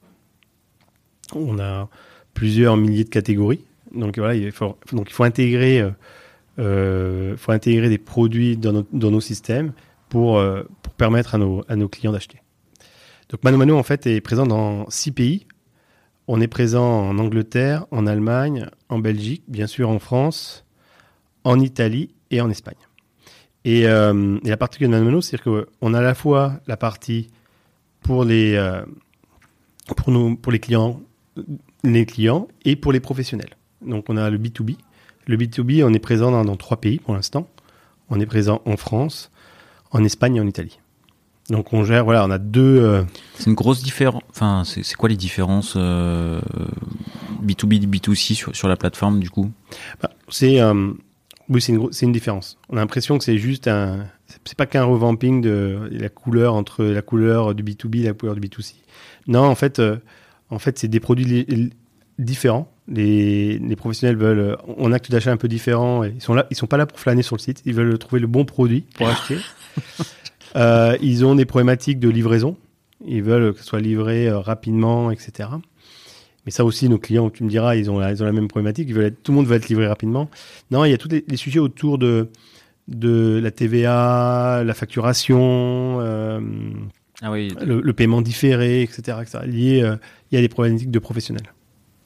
On a plusieurs milliers de catégories, donc voilà, il faut, donc il faut intégrer, intégrer des produits dans, nos, systèmes pour, euh, permettre à nos, clients d'acheter. Donc Mano en fait est présent dans six pays. On est présent en Angleterre, en Allemagne, en Belgique, bien sûr en France, en Italie et en Espagne. Et, euh, la particularité de Mano Mano, c'est qu'on a à la fois la partie pour les, euh, pour nous, pour les clients, les clients et pour les professionnels. Donc on a le B2B. Le B2B, on est présent dans, dans trois pays pour l'instant. On est présent en France, en Espagne et en Italie. Donc on gère, voilà, on a deux. Euh, c'est une grosse différence. Enfin, c'est quoi les différences euh, B2B, B2C sur, sur la plateforme du coup? Bah, C'est euh, oui, c'est une, une différence. On a l'impression que c'est juste un. C'est pas qu'un revamping de la couleur entre la couleur du B2B et la couleur du B2C. Non, en fait, en fait, c'est des produits différents. Les, les, professionnels veulent on acte d'achat un peu différent. Et ils sont là, ils sont pas là pour flâner sur le site. Ils veulent trouver le bon produit pour acheter. Euh, ils ont des problématiques de livraison. Ils veulent que ce soit livré euh, rapidement, etc. Mais ça aussi, nos clients, tu me diras, ils ont la, ils ont la même problématique. Ils veulent tout le monde veut être livré rapidement. Non, il y a tous les, sujets autour de, de la TVA, la facturation, euh, ah oui. le, paiement différé, etc. etc. Lié, il y a des problématiques de professionnels.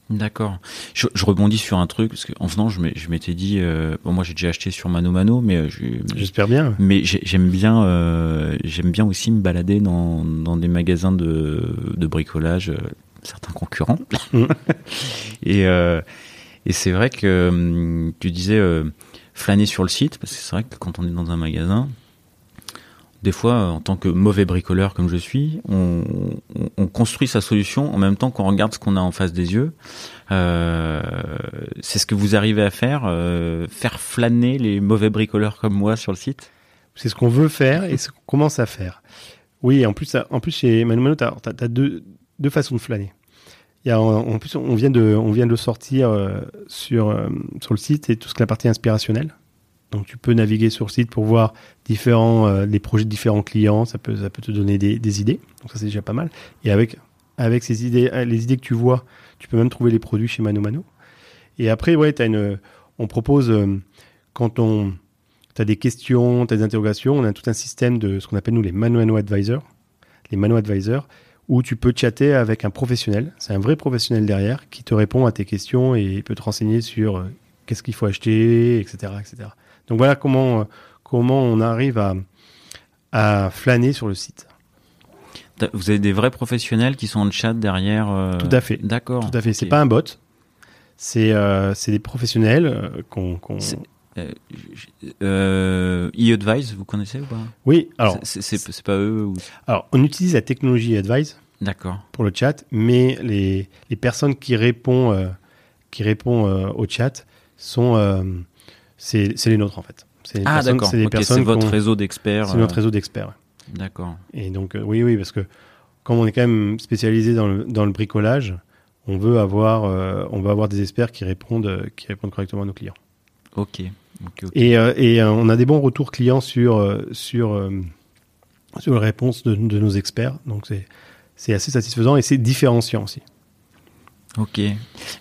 D'accord. Je, je, rebondis sur un truc parce qu'en venant, je m'étais dit, euh, bon, moi j'ai déjà acheté sur Mano Mano, mais euh, j'espère bien. Mais j'aime bien, euh, j'aime bien aussi me balader dans, dans des magasins de, de bricolage, euh, certains concurrents. Mm. et et c'est vrai que hum, tu disais flâner sur le site, parce que c'est vrai que quand on est dans un magasin, des fois, en tant que mauvais bricoleur comme je suis, on, construit sa solution en même temps qu'on regarde ce qu'on a en face des yeux. Euh, c'est ce que vous arrivez à faire, euh, faire flâner les mauvais bricoleurs comme moi sur le site? C'est ce qu'on veut faire et ce qu'on commence à faire. Oui, en plus, en plus chez Manu Manu, tu as, deux, deux façons de flâner. En, plus, on vient de, on vient de sortir euh, sur, sur le site et tout ce qui est la partie inspirationnelle. Donc tu peux naviguer sur le site pour voir différents, euh, les projets de différents clients, ça peut, ça peut te donner des, idées. Donc ça c'est déjà pas mal. Et avec, avec ces idées, euh, les idées que tu vois, tu peux même trouver les produits chez Mano Mano. Et après, ouais, une, on propose, euh, quand on, tu as des questions, tu des interrogations, on a tout un système de ce qu'on appelle nous les Mano Mano Advisors, les Mano Advisors, où tu peux chatter avec un professionnel. C'est un vrai professionnel derrière qui te répond à tes questions et peut te renseigner sur qu'est-ce qu'il faut acheter, etc., etc. Donc voilà comment, euh, comment on arrive à, à flâner sur le site. Vous avez des vrais professionnels qui sont en chat derrière. Euh, Tout à fait. D'accord. Tout à fait. C'est pas un bot. C'est euh, des professionnels qu'on. Qu euh, e-advise, vous connaissez ou pas Oui. Alors. C'est pas eux. Ou... Alors, on utilise la technologie e-advise. D'accord. Pour le chat, mais les, les personnes qui répondent, qui répondent au chat sont c'est les nôtres en fait. Ah d'accord. C'est votre réseau d'experts. C'est notre euh. réseau d'experts. D'accord. Et donc euh, oui oui parce que comme on est quand même spécialisé dans le, dans le bricolage, on veut avoir euh, on veut avoir des experts qui répondent qui répondent correctement à nos clients. Ok. Et, et on a des bons retours clients sur sur sur les réponses de, de nos experts. Donc c'est assez satisfaisant et c'est différenciant aussi. Ok.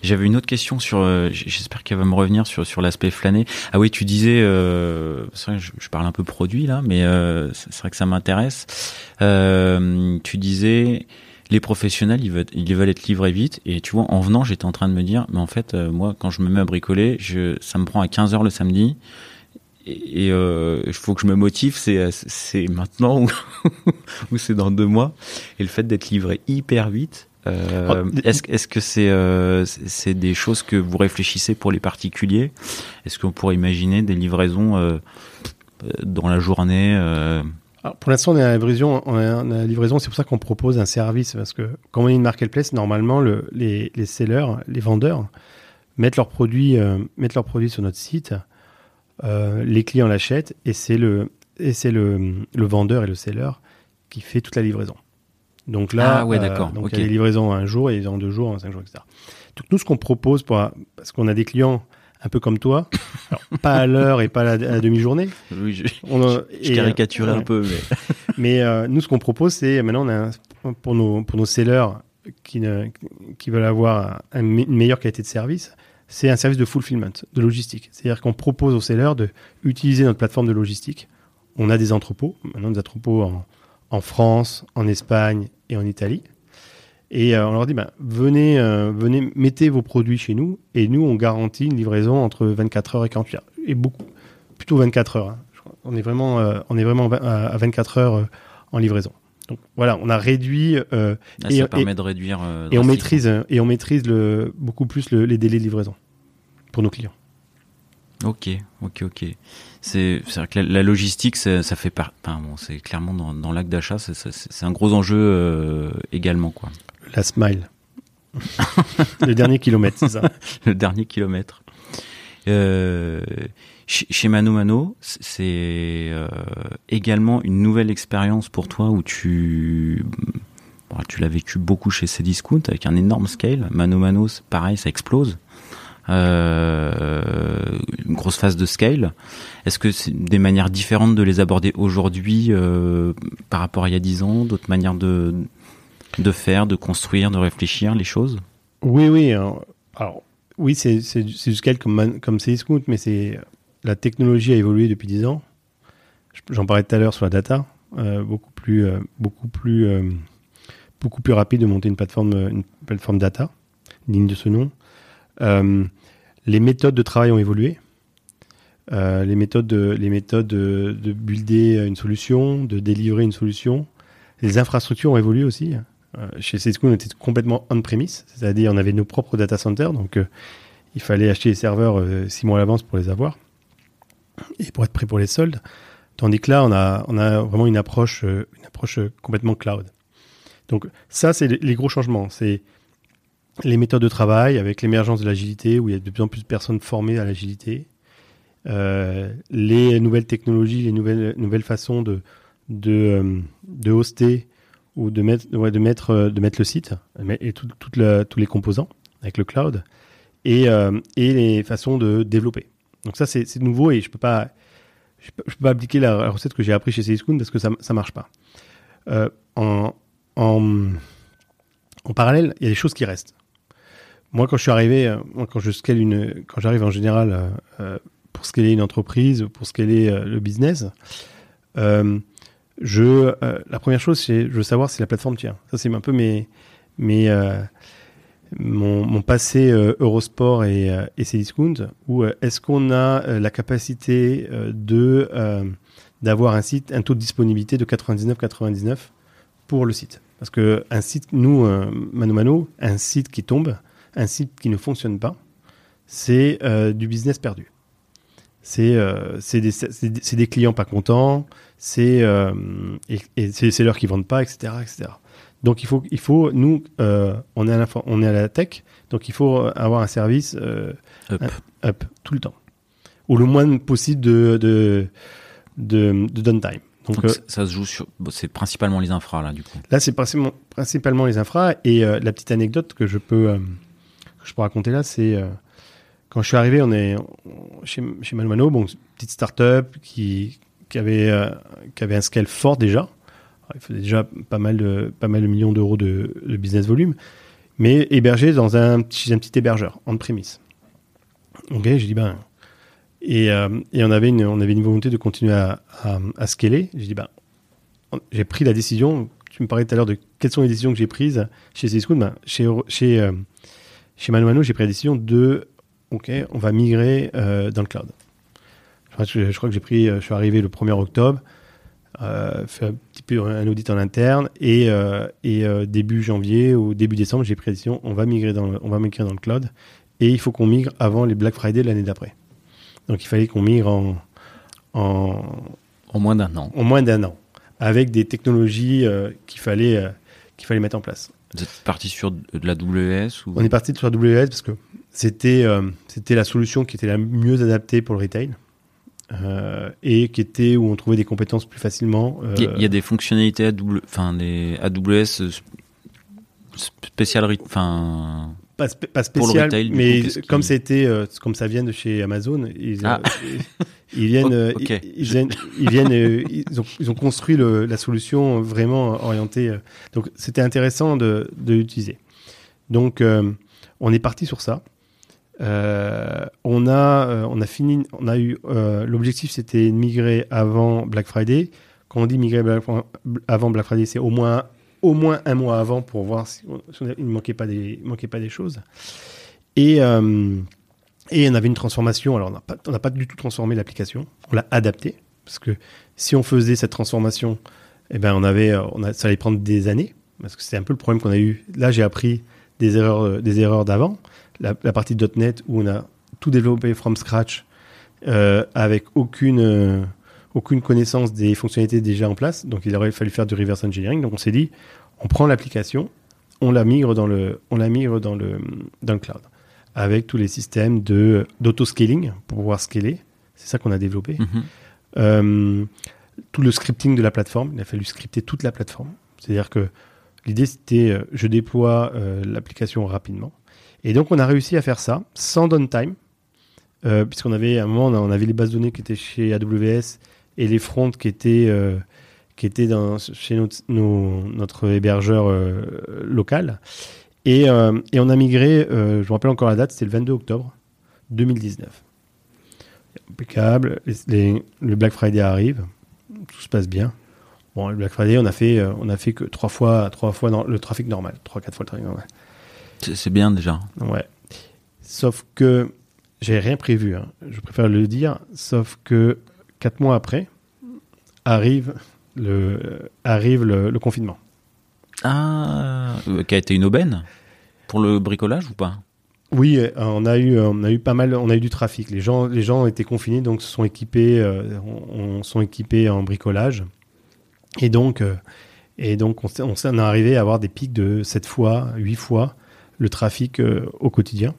J'avais une autre question sur. Euh, j'espère qu'elle va me revenir sur sur l'aspect flâné. Ah oui, tu disais. Euh, c'est vrai, je, je, parle un peu produit là, mais euh, c'est vrai que ça m'intéresse. Euh, tu disais les professionnels, ils veulent, ils veulent être livrés vite. Et tu vois, en venant, j'étais en train de me dire, mais en fait, euh, moi, quand je me mets à bricoler, je, ça me prend à 15 heures le samedi et il euh, faut que je me motive, c'est c'est maintenant ou, ou c'est dans deux mois. Et le fait d'être livré hyper vite, euh, oh, est-ce est-ce que c'est euh, c'est des choses que vous réfléchissez pour les particuliers? Est-ce qu'on pourrait imaginer des livraisons euh, dans la journée Alors pour l'instant, on est à la livraison. On est à la livraison. C'est pour ça qu'on propose un service parce que quand on est une marketplace, normalement, le, les, les sellers, les vendeurs mettent leurs produits mettent leurs produits sur notre site euh, les clients l'achètent et c'est le et c'est le, le vendeur et le seller qui fait toute la livraison. Donc là, ah ouais, d'accord. donc il y a des livraisons un jour et en deux jours, en cinq jours, etc. Donc nous, ce qu'on propose pour, parce qu'on a des clients un peu comme toi, alors, pas à l'heure et pas à la, demi-journée. Oui, je, on a, je, caricaturais un peu, mais. mais euh, nous, ce qu'on propose, c'est maintenant, on a un, pour nos pour nos sellers qui ne, qui veulent avoir une meilleure qualité de service, c'est un service de fulfillment, de logistique. C'est-à-dire qu'on propose aux sellers de utiliser notre plateforme de logistique. On a des entrepôts, maintenant des entrepôts en, en France, en Espagne et en Italie. Et euh, on leur dit, bah, venez, euh, venez, mettez vos produits chez nous, et nous, on garantit une livraison entre 24 heures et 48 heures. Et beaucoup, plutôt 24 heures. Hein. On est vraiment, euh, on est vraiment à 24 heures en livraison. Donc voilà, on a réduit. Euh, ah, et, ça permet de réduire. Euh, et on maîtrise et on maîtrise le, beaucoup plus le, les délais de livraison pour nos clients. Ok, ok, ok. C'est vrai que la, logistique, ça, ça fait. Enfin, bon, c'est clairement dans, dans l'acte d'achat, c'est un gros enjeu euh, également, quoi. La smile. le dernier kilomètre, c'est ça. le dernier kilomètre. Euh, chez Mano Mano, c'est euh, également une nouvelle expérience pour toi où tu tu l'as vécu beaucoup chez Cdiscount avec un énorme scale. Mano Mano, pareil, ça explose. Euh, une grosse phase de scale. Est-ce que c'est des manières différentes de les aborder aujourd'hui par rapport à il y a 10 ans, d'autres manières de, de faire, de construire, de réfléchir les choses? Oui, oui. Alors, oui, c'est du scale comme, comme Cdiscount, mais c'est la technologie a évolué depuis 10 ans. J'en parlais tout à l'heure sur la data, euh, beaucoup plus, euh, beaucoup plus, euh, beaucoup plus rapide de monter une plateforme, une plateforme data, digne de ce nom. les méthodes de travail ont évolué. les méthodes, de, les méthodes de, de, builder une solution, de délivrer une solution. Les infrastructures ont évolué aussi. Chez Cisco, on était complètement on-premise, c'est-à-dire on avait nos propres data centers, donc il fallait acheter les serveurs six mois à l'avance pour les avoir et pour être prêt pour les soldes. Tandis que là, on a, vraiment une approche, euh, euh, complètement cloud. Donc ça, c'est les, gros changements. C'est les méthodes de travail avec l'émergence de l'agilité, où il y a de plus en plus de personnes formées à l'agilité. Euh, les nouvelles technologies, les nouvelles, nouvelles façons de, de, euh, de hoster ou de mettre, ouais, de mettre, de mettre le site et tout, tous les composants avec le cloud et, et les façons de développer. Donc ça, c'est nouveau et je peux pas, je peux, pas appliquer la, recette que j'ai appris chez Cdiscount parce que ça, ça marche pas. Euh, en, en, en, parallèle, il y a des choses qui restent. Moi, quand je suis arrivé, euh, quand j'arrive en général euh, euh pour scaler une entreprise, pour scaler euh, le business, euh, je, la première chose, c'est je veux savoir si la plateforme tient. Ça, c'est un peu mes, mes mon, mon passé euh, Eurosport et, euh, et Cdiscount, ou euh, est-ce qu'on a la capacité de d'avoir un site, un taux de disponibilité de 99-99 pour le site? Parce que un site, nous, mano mano, un site qui tombe, un site qui ne fonctionne pas, c'est du business perdu. C'est c'est des, des, des, clients pas contents, c'est et, et c'est leurs qui vendent pas, etc., etc. Donc il faut, il faut nous, euh, on, est à la, on est à la tech, donc il faut avoir un service euh, up. tout le temps. Ou le moins possible de, de, de, de downtime. Donc, donc euh, ça se joue sur, c'est principalement les infras là du coup. Là c'est principalement, principalement les infras et euh, la petite anecdote que je peux, euh, que je peux raconter là, c'est quand je suis arrivé, on est chez, chez Manumano, bon petite start-up qui, qui avait, qui avait un scale fort déjà il faisait déjà pas mal de, pas mal de millions d'euros de, business volume, mais hébergé dans un, chez un petit hébergeur, en prémisse. Ok, j'ai dit, ben, et, euh, et, on, avait une, on avait une volonté de continuer à, à, scaler. J'ai dit, ben, j'ai pris la décision, tu me parlais tout à l'heure de quelles sont les décisions que j'ai prises chez Cisco, ben, chez, chez, euh, chez Mano, j'ai pris la décision de, ok, on va migrer euh, dans le cloud. Je, je crois que j'ai pris, je suis arrivé le 1er octobre, euh, fait un petit peu un audit en interne et, euh, et euh, début janvier ou début décembre, j'ai pris la décision, on va migrer dans le, on va migrer dans le cloud et il faut qu'on migre avant les Black Friday de l'année d'après. Donc il fallait qu'on migre en, en, en moins d'un an. En moins d'un an, avec des technologies qu'il fallait qu'il fallait mettre en place. Vous êtes parti sur de la WS ou... On est parti sur la WS parce que c'était c'était la solution qui était la mieux adaptée pour le retail. Euh, et qui était où on trouvait des compétences plus facilement. Il y, a euh, des fonctionnalités AWS, enfin des AWS spéciales, enfin pas, pas spécial, mais comme c'était euh, comme ça vient de chez Amazon, ils, ah. ils, viennent, ils, viennent, ils viennent, ils, ont, ils ont construit le, la solution vraiment orientée. donc c'était intéressant de, de l'utiliser. Donc on est parti sur ça. Euh, on a, euh, on a fini, on a eu euh, l'objectif, c'était de migrer avant Black Friday. Quand on dit migrer avant Black Friday, c'est au moins au moins un mois avant pour voir si, ne manquait pas des, manquait pas des choses. Et et on avait une transformation. Alors on n'a pas, on pas du tout transformé l'application, on l'a adapté parce que si on faisait cette transformation, eh ben on avait, on ça allait prendre des années parce que c'est un peu le problème qu'on a eu. Là, j'ai appris des erreurs, des erreurs d'avant la, partie .NET où on a tout développé from scratch euh, avec aucune euh, aucune connaissance des fonctionnalités déjà en place. Donc il aurait fallu faire du reverse engineering. Donc on s'est dit, on prend l'application, on la migre dans le on la migre dans le dans le cloud avec tous les systèmes de d'auto-scaling pour pouvoir scaler. C'est ça qu'on a développé. Mm-hmm. Euh, tout le scripting de la plateforme, il a fallu scripter toute la plateforme. C'est-à-dire que l'idée c'était, je déploie l'application rapidement. Et donc, on a réussi à faire ça sans downtime, euh, puisqu'on avait un moment, on avait les bases de données qui étaient chez AWS et les fronts qui étaient, euh, qui étaient chez notre, notre hébergeur euh, local. Et, et, on a migré, je me rappelle encore la date, c'était le 22 octobre 2019. Impeccable, les, le Black Friday arrive, tout se passe bien. Bon, le Black Friday, on a fait, on a fait que trois fois, trois fois dans le trafic normal, trois, quatre fois le trafic normal. C'est bien déjà. Ouais. Sauf que j'ai rien prévu, hein. je préfère le dire, sauf que quatre mois après arrive le, arrive le, confinement. Ah, euh, qui a été une aubaine pour le bricolage ou pas? Oui, euh, on a eu, on a eu pas mal, on a eu du trafic. Les gens, les gens ont été confinés, donc se sont équipés, euh, on, sont équipés en bricolage. Et donc, et donc, on, on, est arrivé à avoir des pics de 7 fois, 8 fois le trafic euh, au quotidien.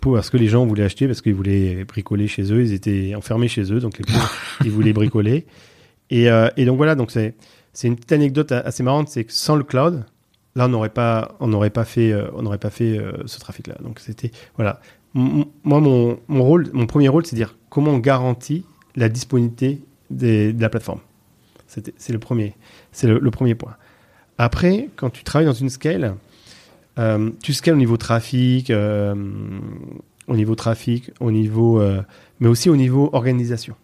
Parce que les gens voulaient acheter, parce qu'ils voulaient bricoler chez eux, ils étaient enfermés chez eux, donc les ils voulaient bricoler. Et, euh, et donc voilà, donc c'est c'est une petite anecdote assez marrante, c'est que sans le cloud, là on n'aurait pas on n'aurait pas fait euh, on n'aurait pas fait ce trafic là. Donc c'était voilà. moi mon, mon rôle mon premier rôle c'est de dire comment on garantit la disponibilité des, de la plateforme. C'est le premier c'est le, le, premier point. Après quand tu travailles dans une scale euh, tu scales au niveau trafic, euh, au niveau trafic, au niveau, euh, mais aussi au niveau organisation.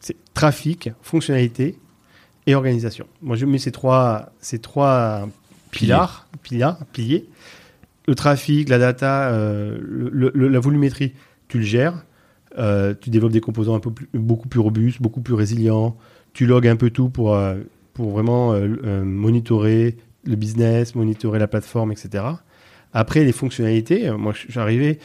C'est trafic, fonctionnalité et organisation. Moi, je mets ces trois, ces trois pilars, piliers. piliers. Le trafic, la data, la volumétrie, tu le gères. tu développes des composants un peu beaucoup plus robustes, beaucoup plus résilients. Tu logs un peu tout pour, pour vraiment monitorer, le business, monitorer la plateforme, etc. Après, les fonctionnalités, euh, moi, je suis arrivé,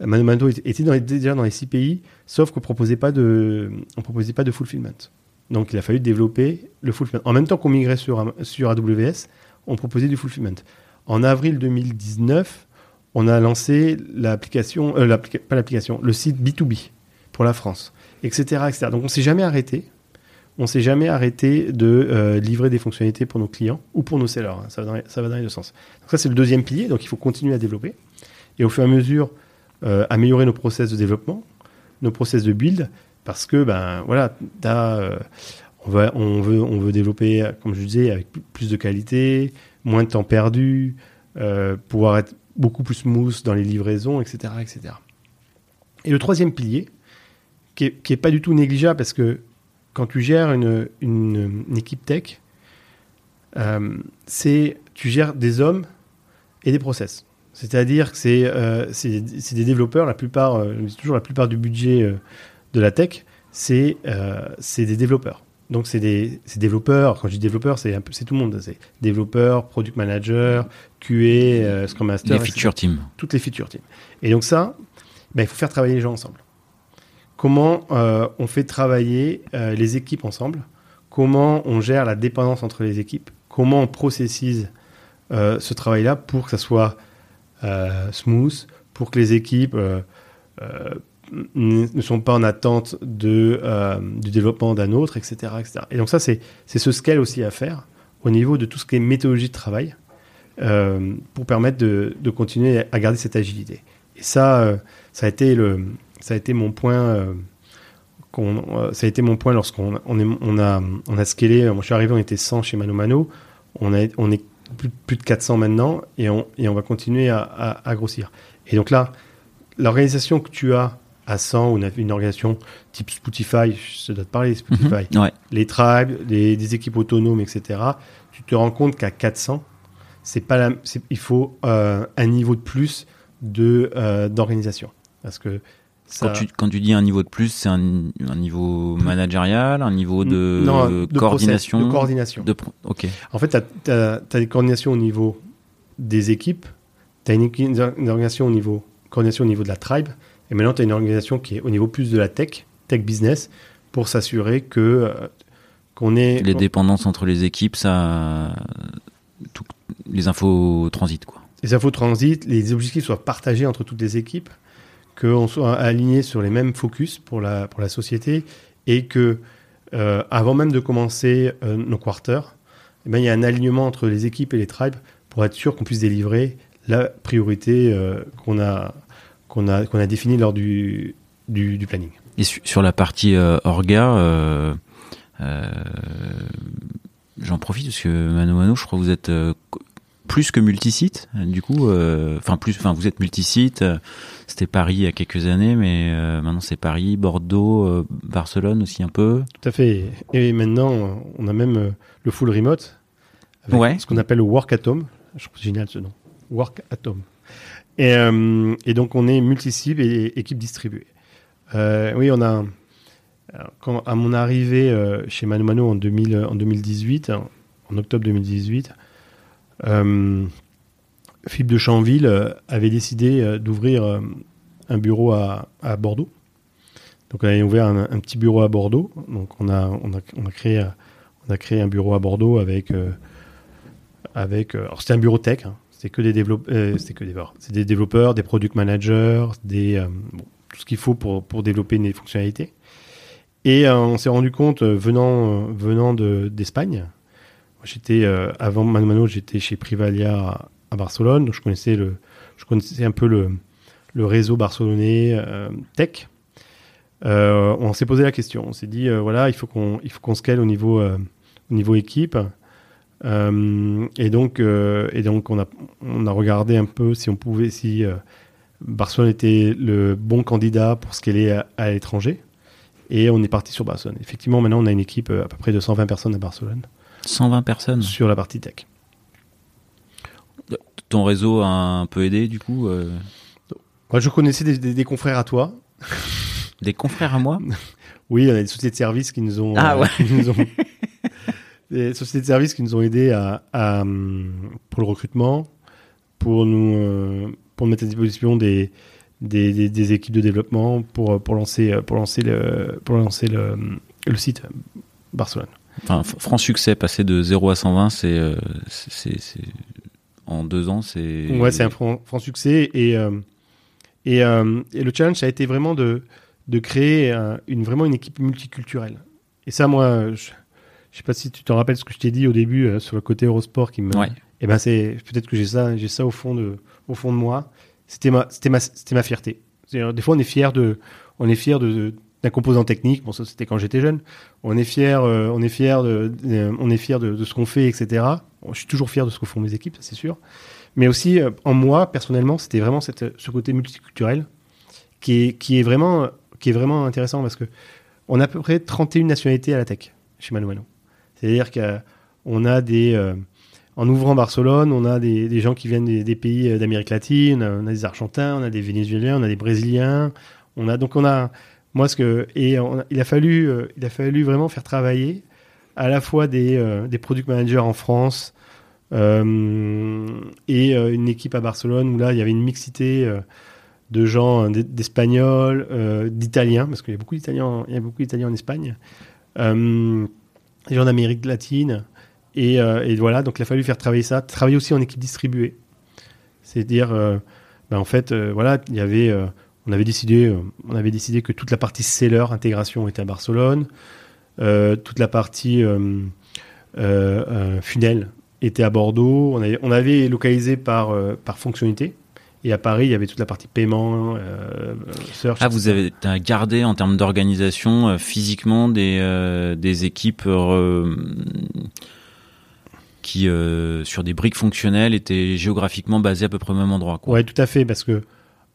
Mano était déjà dans les six pays, sauf qu'on proposait pas de, on proposait pas de fulfillment. Donc, il a fallu développer le fulfillment. En même temps qu'on migrait sur, sur AWS, on proposait du fulfillment. En avril 2019, on a lancé l'application, euh, pas l'application, le site B2B pour la France, etc., etc. Donc, on s'est jamais arrêté on s'est jamais arrêté de euh, livrer des fonctionnalités pour nos clients ou pour nos sellers. Hein. Ça, va dans, les deux sens. Donc ça, c'est le deuxième pilier. Donc il faut continuer à développer et au fur et à mesure euh, améliorer nos process de développement, nos process de build, parce que ben voilà, euh, On, on, veut, on veut développer, comme je disais, avec plus de qualité, moins de temps perdu, pouvoir être beaucoup plus smooth dans les livraisons, etc., etc. Et le troisième pilier, qui est, qui est pas du tout négligeable parce que quand tu gères une, une, équipe tech, euh, c'est tu gères des hommes et des process. C'est-à-dire que c'est euh, des développeurs, la plupart, euh, toujours la plupart du budget euh, de la tech, c'est des développeurs. Donc c'est des développeurs, quand je dis développeurs, c'est tout le monde. C'est développeurs, product manager, QA, Scrum Master. Les feature teams. Toutes les feature teams. Et donc ça, ben, il faut faire travailler les gens ensemble. Comment euh, on fait travailler euh, les équipes ensemble? Comment on gère la dépendance entre les équipes? Comment on processise euh, ce travail-là pour que ça soit smooth, pour que les équipes ne sont pas en attente de, du développement d'un autre, etc., etc. Et donc ça, c'est ce scale aussi à faire au niveau de tout ce qui est méthodologie de travail pour permettre de, de, continuer à garder cette agilité. Et ça, ça a été le, ça a été mon point. ça a été mon point lorsqu'on on, on, a on a scalé. Moi, je suis arrivé, on était 100 chez Mano Mano. On, a, on est plus, plus, de 400 maintenant et on, et on va continuer à, à, à grossir. Et donc là, l'organisation que tu as à 100 ou une, une organisation type Spotify, je dois te parler Spotify, mmh, ouais. les tribes, les, des équipes autonomes, etc., tu te rends compte qu'à 400, c'est pas la, il faut euh, un niveau de plus de euh, d'organisation. Parce que ça... Quand, tu, quand tu dis un niveau de plus, c'est un, un, niveau managérial, un niveau de, non, de coordination process, De coordination. De, ok. En fait, tu as, as, des coordinations au niveau des équipes, tu as une, une, organisation au niveau, coordination au niveau de la tribe, et maintenant tu as une organisation qui est au niveau plus de la tech, tech business, pour s'assurer que euh, qu'on est... Les dépendances entre les équipes, ça... Tout, les infos transitent, quoi. Les infos transitent, les objectifs soient partagés entre toutes les équipes, qu'on soit aligné sur les mêmes focus pour la, pour la société et que euh, avant même de commencer euh, nos quarters, eh ben, il y a un alignement entre les équipes et les tribes pour être sûr qu'on puisse délivrer la priorité euh, qu'on a, a, a définie lors du, du, du, planning. Et su sur la partie orga, j'en profite parce que Mano Mano, je crois que vous êtes plus que multisite du coup enfin euh, plus enfin vous êtes multisite c'était Paris il y a quelques années mais euh, maintenant c'est Paris Bordeaux euh, Barcelone aussi un peu. Tout à fait. Et maintenant on a même le full remote avec ouais. ce qu'on appelle le work atom je trouve génial ce nom. Work atom et, et donc on est multisite et, équipe distribuée. Oui on a quand, à mon arrivée chez Mano Mano en, 2000, en 2018 en octobre 2018 euh, Philippe de Chanville euh, avait décidé euh, d'ouvrir un bureau à, Bordeaux. Donc on a ouvert un, petit bureau à Bordeaux. Donc on a, créé, un bureau à Bordeaux avec... Euh, avec alors c'était un bureau tech, hein. c'était que des développeurs, euh, des, c'est des développeurs, des product managers, euh, tout ce qu'il faut pour, pour développer des fonctionnalités. Et on s'est rendu compte, venant, venant d'Espagne, J'étais euh, avant Mano Mano, j'étais chez Privalia à, Barcelone, donc je connaissais le, je connaissais un peu le, réseau barcelonais euh, tech. Euh, on s'est posé la question, on s'est dit voilà, il faut qu'on, il faut qu'on scale au niveau, au niveau équipe. et donc, et donc on a, on a regardé un peu si on pouvait, si Barcelone était le bon candidat pour scaler à, à l'étranger. Et on est parti sur Barcelone. Effectivement, maintenant, on a une équipe à peu près de 120 personnes à Barcelone. 120 personnes sur la partie tech. Ton réseau a un peu aidé du coup euh... Moi, je connaissais des, des, des, confrères à toi. Des confrères à moi Oui, on a des sociétés de services qui nous ont. Ah ouais. Euh, nous ont, des sociétés de services qui nous ont aidés à, à pour le recrutement, pour nous euh, pour mettre à disposition des, des, des, des, équipes de développement pour pour lancer pour lancer le pour lancer le, le site Barcelone. Enfin, franc succès, passer de 0 à 120, c'est, euh, c'est, en deux ans, c'est. Ouais, c'est un franc, franc, succès et euh, et, euh, et, le challenge ça a été vraiment de de créer une vraiment une équipe multiculturelle. Et ça, moi, je, je sais pas si tu te rappelles ce que je t'ai dit au début sur le côté Eurosport qui me. Ouais. Et ben c'est peut-être que j'ai ça, j'ai ça au fond de au fond de moi. C'était ma c'était ma c'était ma fierté. Des fois, on est fier de on est fier de d'un composant technique. Bon, ça c'était quand j'étais jeune. On est fier, on est fier de, on est fier de, ce qu'on fait, etc. je suis toujours fier de ce que font mes équipes, c'est sûr. Mais aussi en moi personnellement, c'était vraiment ce côté multiculturel qui est, qui est vraiment, qui est vraiment intéressant parce que on a à peu près 31 nationalités à la tech chez Mano. C'est-à-dire qu'on a des en ouvrant Barcelone, on a des, gens qui viennent des, pays d'Amérique latine, on a des Argentins, on a des Vénézuéliens, on a des Brésiliens, on a donc on a moi ce que et il a fallu euh, il a fallu vraiment faire travailler à la fois des euh, des product managers en France euh, et une équipe à Barcelone où là il y avait une mixité de gens d'espagnols, d'italiens parce qu'il y a beaucoup d'italiens il y a beaucoup d'italiens en Espagne, des gens d'Amérique latine. Et, et, voilà, donc il a fallu faire travailler ça, travailler aussi en équipe distribuée. C'est-à-dire, ben en fait, voilà, il y avait on avait décidé, euh, on avait décidé que toute la partie seller intégration était à Barcelone, euh, toute la partie euh, funnel était à Bordeaux. On avait, on avait localisé par par fonctionnalité. Et à Paris, il y avait toute la partie paiement, search. Ah, vous avez gardé en termes d'organisation physiquement des, des équipes qui, sur des briques fonctionnelles, étaient géographiquement basées à peu près au même endroit. Oui, tout à fait, parce que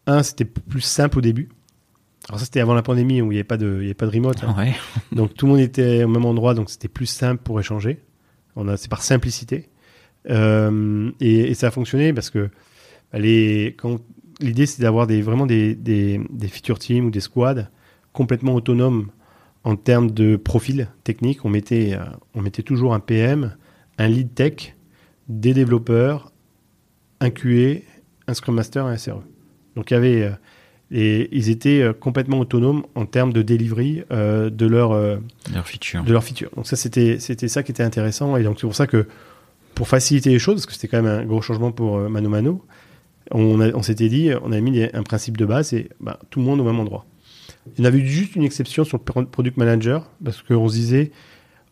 un, c'était plus simple au début. Alors ça, c'était avant la pandémie où il n'y avait pas de, il y avait pas de remote. Hein. donc tout le monde était au même endroit, donc c'était plus simple pour échanger. On a, c'est par simplicité. Euh, et, ça a fonctionné parce que bah, les, quand, l'idée, c'est d'avoir des, vraiment des, des, des feature teams ou des squads complètement autonomes en termes de profil technique. On mettait, euh, on mettait toujours un PM, un lead tech, des développeurs, un QA, un Scrum Master et un SRE. Donc il y avait et euh, ils étaient euh, complètement autonomes en termes de delivery euh, de leur leur feature. De leur feature. Donc ça c'était c'était ça qui était intéressant et donc c'est pour ça que pour faciliter les choses parce que c'était quand même un gros changement pour Mano Mano, on, on s'était dit on a mis un principe de base et bah, tout le monde au même endroit. Il y en avait juste une exception sur le product manager parce qu'on se disait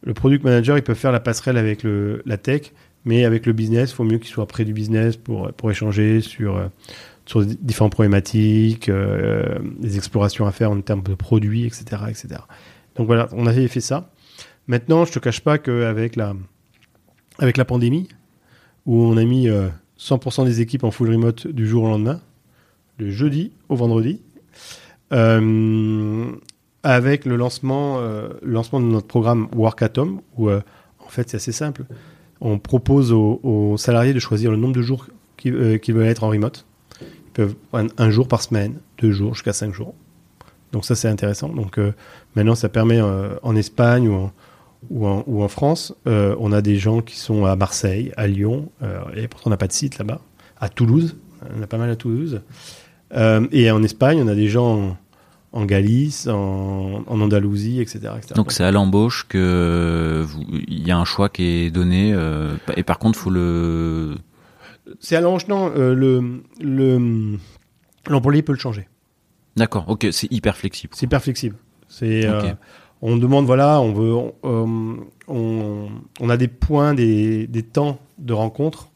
le product manager il peut faire la passerelle avec le, la tech mais avec le business il faut mieux qu'il soit près du business pour pour échanger sur sur différentes problématiques, euh, des explorations à faire en termes de produits, etc., etc. Donc voilà, on avait fait ça. Maintenant, je te cache pas qu'avec la, avec la pandémie, où on a mis 100% euh, des équipes en full remote du jour au lendemain, le jeudi au vendredi, euh, avec le lancement, lancement de notre programme Work Atom, où en fait c'est assez simple. On propose aux, salariés de choisir le nombre de jours qu'ils veulent être en remote peuvent prendre un jour par semaine, deux jours jusqu'à cinq jours. Donc ça c'est intéressant. Donc euh, maintenant ça permet euh, en Espagne ou en, ou en, ou en France, euh, on a des gens qui sont à Marseille, à Lyon, et pourtant on n'a pas de site là-bas, à Toulouse, on a pas mal à Toulouse. et en Espagne, on a des gens en, Galice, en, en, Andalousie, etc. Donc c'est à l'embauche que il y a un choix qui est donné, et par contre faut le c'est à. Euh, le, le, l'employé peut le changer. D'accord, ok, c'est hyper flexible. C'est hyper flexible. C'est, euh, on demande, voilà, on veut, on, euh, on, a des points, des, des, temps de rencontre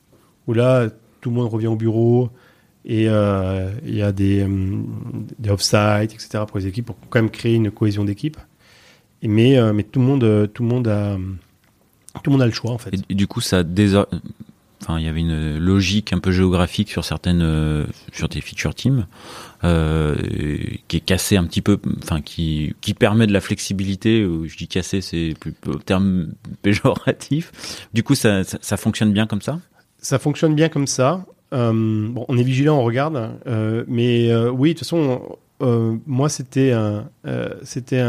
où là, tout le monde revient au bureau et il y a des, des off-site, etc. pour les équipes pour quand même créer une cohésion d'équipe. Mais, mais tout le monde, tout le monde a, tout le monde a le choix en fait. Et, du coup, ça Enfin, il y avait une logique un peu géographique sur certaines, euh, sur tes feature teams, euh, qui est cassée un petit peu, enfin qui qui permet de la flexibilité. Je dis cassé, c'est plus le terme péjoratif. Du coup, ça, ça, fonctionne bien comme ça? Ça fonctionne bien comme ça. Euh, bon, on est vigilant, on regarde, mais oui, de toute façon, moi c'était c'était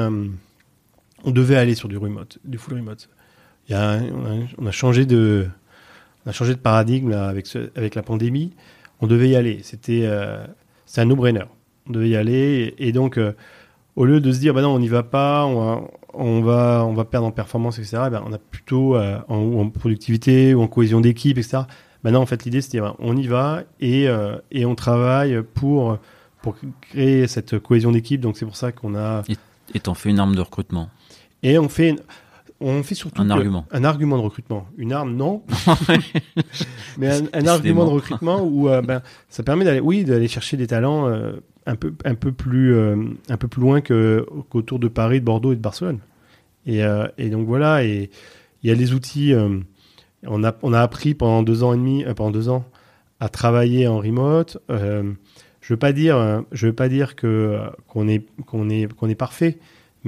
on devait aller sur du remote, du full remote. Il y a, on a, changé de a changé de paradigme avec, avec la pandémie. On devait y aller. C'était euh, c'est un no-brainer. On devait y aller. Et, donc, euh, au lieu de se dire, bah non, on n'y va pas, on va, on va, on va perdre en performance, etc., eh ben, on a plutôt euh, en, productivité ou en cohésion d'équipe, etc. Maintenant, en fait, l'idée, c'était, bah, on y va et, et on travaille pour, pour créer cette cohésion d'équipe. Donc, c'est pour ça qu'on a. Et t'en fais une arme de recrutement. Et on fait. On fait surtout Un argument. un argument de recrutement. Une arme, non. Mais un, argument de recrutement où euh, ben, ça permet d'aller, oui, d'aller chercher des talents euh, un peu, un peu plus, euh, un peu plus loin qu'autour de Paris, de Bordeaux et de Barcelone. Et, et donc voilà. Et il y a les outils. on a, on a appris pendant deux ans et demi, pendant deux ans, à travailler en remote. Je veux pas dire, je veux pas dire que qu'on est, qu'on est, qu'on est parfait.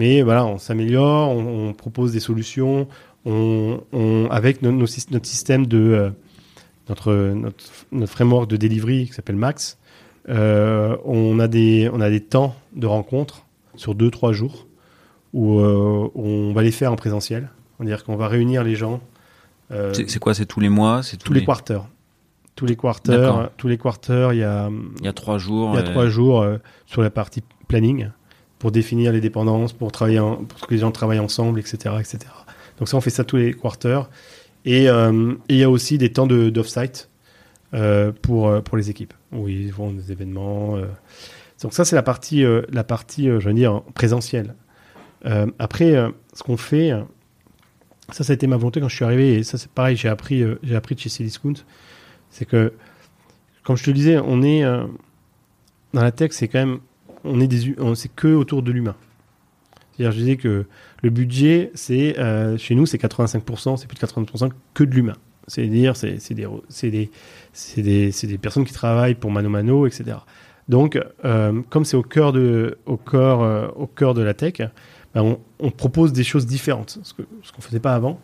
Mais voilà, on s'améliore, on, on propose des solutions, on, on- avec no- notre système de euh, notre, notre notre framework de delivery qui s'appelle Max, euh, on a des on a des temps de rencontre sur deux trois jours où euh, on va les faire en présentiel. C'est-à-dire qu'on va réunir les gens C'est quoi C'est tous les mois C'est tous les quarters. Tous les quarters, tous les quarters, il y a Il y a trois jours. il y a trois jours euh, sur la partie planning pour définir les dépendances, pour travailler, pour que les gens travaillent ensemble, etc., etc. Donc ça, on fait ça tous les quarters. Et euh, il y a aussi des temps de d'off-site euh, pour euh, pour les équipes où ils font des événements. euh. Donc ça, c'est la partie la partie, je veux dire, présentielle. Après, ce qu'on fait, ça, ça a été ma volonté quand je suis arrivé. Et ça, c'est pareil, j'ai appris j'ai appris de chez Cdiscount, c'est que comme je te le disais, on est dans la tech, c'est quand même, on est des, c'est que autour de l'humain. C'est-à-dire, je disais que le budget, c'est euh, chez nous, c'est 85%, c'est plus de 80% que de l'humain. C'est-à-dire, c'est c'est des, des, des, des personnes qui travaillent pour mano mano, etc. Donc, euh, comme c'est au cœur de, au euh, au cœur de la tech, ben, on, propose des choses différentes. Ce que, ce qu'on faisait pas avant,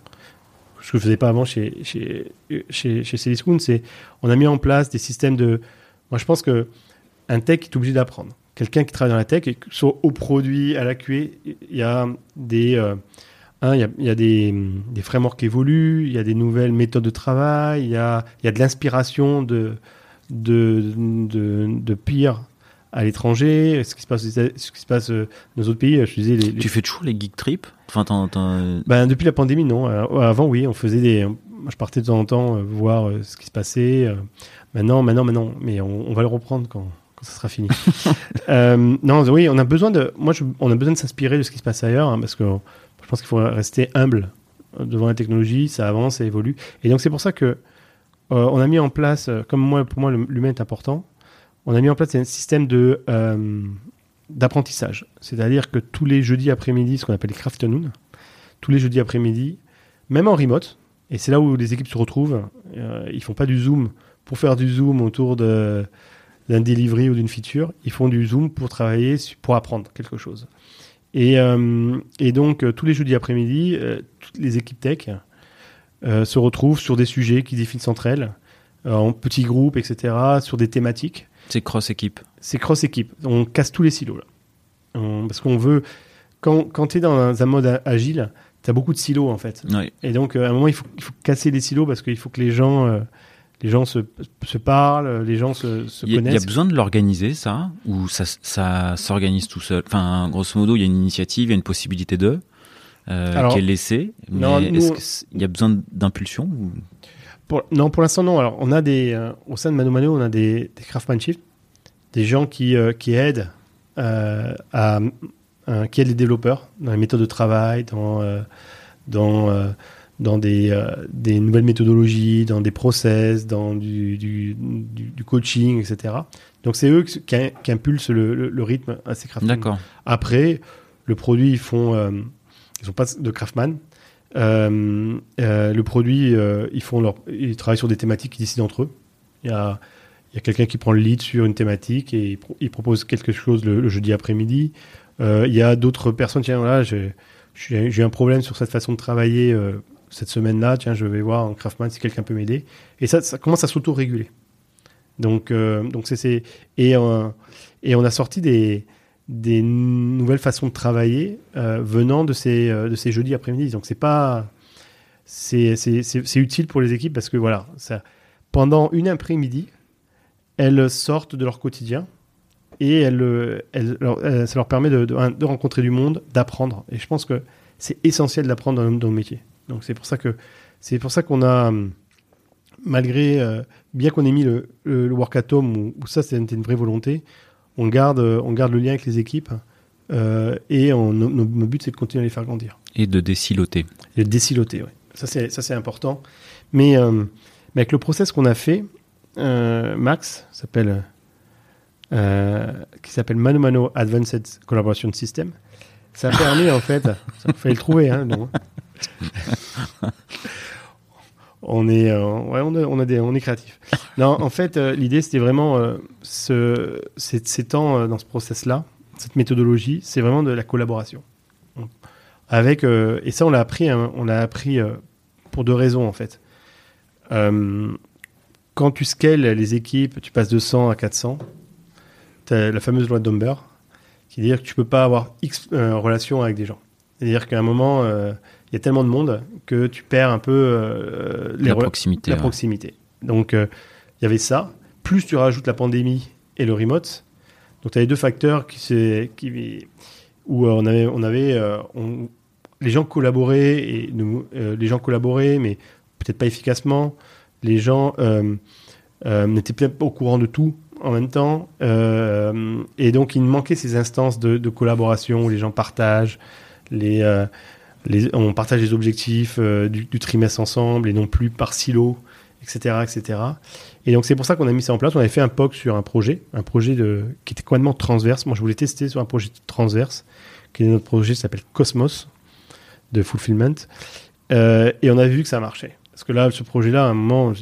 ce que pas avant chez, chez, chez, chez c'est on a mis en place des systèmes de. Moi, je pense que un tech est obligé d'apprendre. Quelqu'un qui travaille dans la tech, et que ce soit au produit, à la QA, il y a des, euh, hein, y a, il y a des, des frameworks qui évoluent, il y a des nouvelles méthodes de travail, il y a, y a de l'inspiration de, de, de, de pire à l'étranger, ce qui se passe, ce qui se passe euh, dans nos autres pays. Je disais, les, les- Tu fais toujours les geek trips? Enfin, ben, depuis la pandémie, non. Euh, Avant, oui, on faisait des. Je partais de temps en temps euh, voir ce qui se passait. Maintenant, maintenant, maintenant. Mais on, on va le reprendre quand ça sera fini. Euh, non, oui, on a besoin de. Moi, on a besoin de s'inspirer de ce qui se passe ailleurs, hein, parce que je pense qu'il faut rester humble euh, devant la technologie. Ça avance, ça évolue. Et donc, c'est pour ça que euh, on a mis en place, comme moi, pour moi, l'humain est important. On a mis en place un système de d'apprentissage. C'est-à-dire que tous les jeudis après-midi, ce qu'on appelle les crafternoons, tous les jeudis après-midi, même en remote, et c'est là où les équipes se retrouvent, ils font pas du zoom pour faire du zoom autour de d'un delivery ou d'une feature, ils font du zoom pour travailler, pour apprendre quelque chose. Et, euh, et donc, euh, tous les jeudis après-midi, euh, toutes les équipes tech se retrouvent sur des sujets qui définissent entre elles, en petits groupes, etc., sur des thématiques C'est cross-équipe. c'est cross-équipe. On casse tous les silos, là. On- parce qu'on veut. Quand, quand tu es dans un, un mode agile, tu as beaucoup de silos, en fait. Et donc, à un moment, il faut, il faut casser les silos parce qu'il faut que les gens, les gens se, se parlent, les gens se, se y, a- il y a connaissent. besoin de l'organiser, ça Ou ça, ça s'organise tout seul? Enfin, grosso modo, il y a une initiative, il y a une possibilité de euh, Alors, qui est laissée. Mais est-ce on- que c'est- il y a besoin d'impulsion ou- Pour- non, pour l'instant, non. Alors, on a des, euh, au sein de Mano Mano, on a des, des craftsmanship, des gens qui, euh, qui aident euh, à, qui aident les développeurs dans les méthodes de travail, dans, dans, dans des, euh, des nouvelles méthodologies, dans des process, dans du, du, du, du coaching, etc. Donc, c'est eux qui, qui, qui impulsent le, le, le rythme à ces craftsmen. D'accord. Après, le produit, ils font, euh, ils ont pas de craftman. Euh, euh, le produit, ils font leur, ils travaillent sur des thématiques qui décident entre eux. Il y a, il y a quelqu'un qui prend le lead sur une thématique et il, pro- il propose quelque chose le, le jeudi après-midi. Il y a d'autres personnes, tiens, là, j'ai j'ai un problème sur cette façon de travailler cette semaine-là. Tiens, je vais voir un craftman si quelqu'un peut m'aider. Et ça, ça commence à s'auto-réguler. Donc, euh, donc c'est et et on a sorti des des nouvelles façons de travailler euh, venant de ces euh, de ces jeudis après-midi. Donc c'est pas c'est utile pour les équipes parce que voilà, pendant une après-midi, elles sortent de leur quotidien et elles, elles- euh, ça leur permet de, de, rencontrer du monde, d'apprendre. Et je pense que c'est essentiel d'apprendre dans, dans le métier. Donc c'est pour ça que c'est pour ça qu'on a hum, malgré euh, bien qu'on ait mis le, le, le work at home où, où ça c'était une vraie volonté, on garde euh, on garde le lien avec les équipes et on, nos, but, c'est de continuer à les faire grandir. Et de désiloter. Et de désiloter, oui. Ça, c'est, ça, c'est important. Mais, mais, avec le process qu'on a fait, Max s'appelle euh, qui s'appelle Mano Mano Advanced Collaboration System. Ça a permis, en fait, ça fallait le trouver, hein, non on est, euh, ouais, on, a, on, a des, on est créatif. Non, en fait, euh, l'idée, c'était vraiment ce, ces, temps dans ce process-là, cette méthodologie, c'est vraiment de la collaboration. Avec, et ça, on l'a appris, hein, on l'a appris pour deux raisons, en fait. quand tu scales les équipes, tu passes de 100 à 400, la fameuse loi de Dumber, dit que tu peux pas avoir X euh, relations avec des gens. C'est-à-dire qu'à un moment, euh, il y a tellement de monde que tu perds un peu euh, la, proximité, la proximité. Donc, il y avait ça. Plus tu rajoutes la pandémie et le remote. Donc, tu as les deux facteurs qui, qui, où on avait, on avait les gens collaboraient, et les gens collaboraient, mais peut-être pas efficacement. Les gens n'étaient peut-être pas au courant de tout en même temps. Euh, et donc, il manquait ces instances de, collaboration où les gens partagent, les, euh, on partage les objectifs euh, du, trimestre ensemble et non plus par silo, etc. etc. Et donc, c'est pour ça qu'on a mis ça en place. On avait fait un POC sur un projet, un projet de, qui était complètement transverse. Moi, je voulais tester sur un projet transverse, qui est notre projet qui s'appelle Cosmos, de Fulfillment. et on a vu que ça marchait. Parce que là, ce projet-là, à un moment,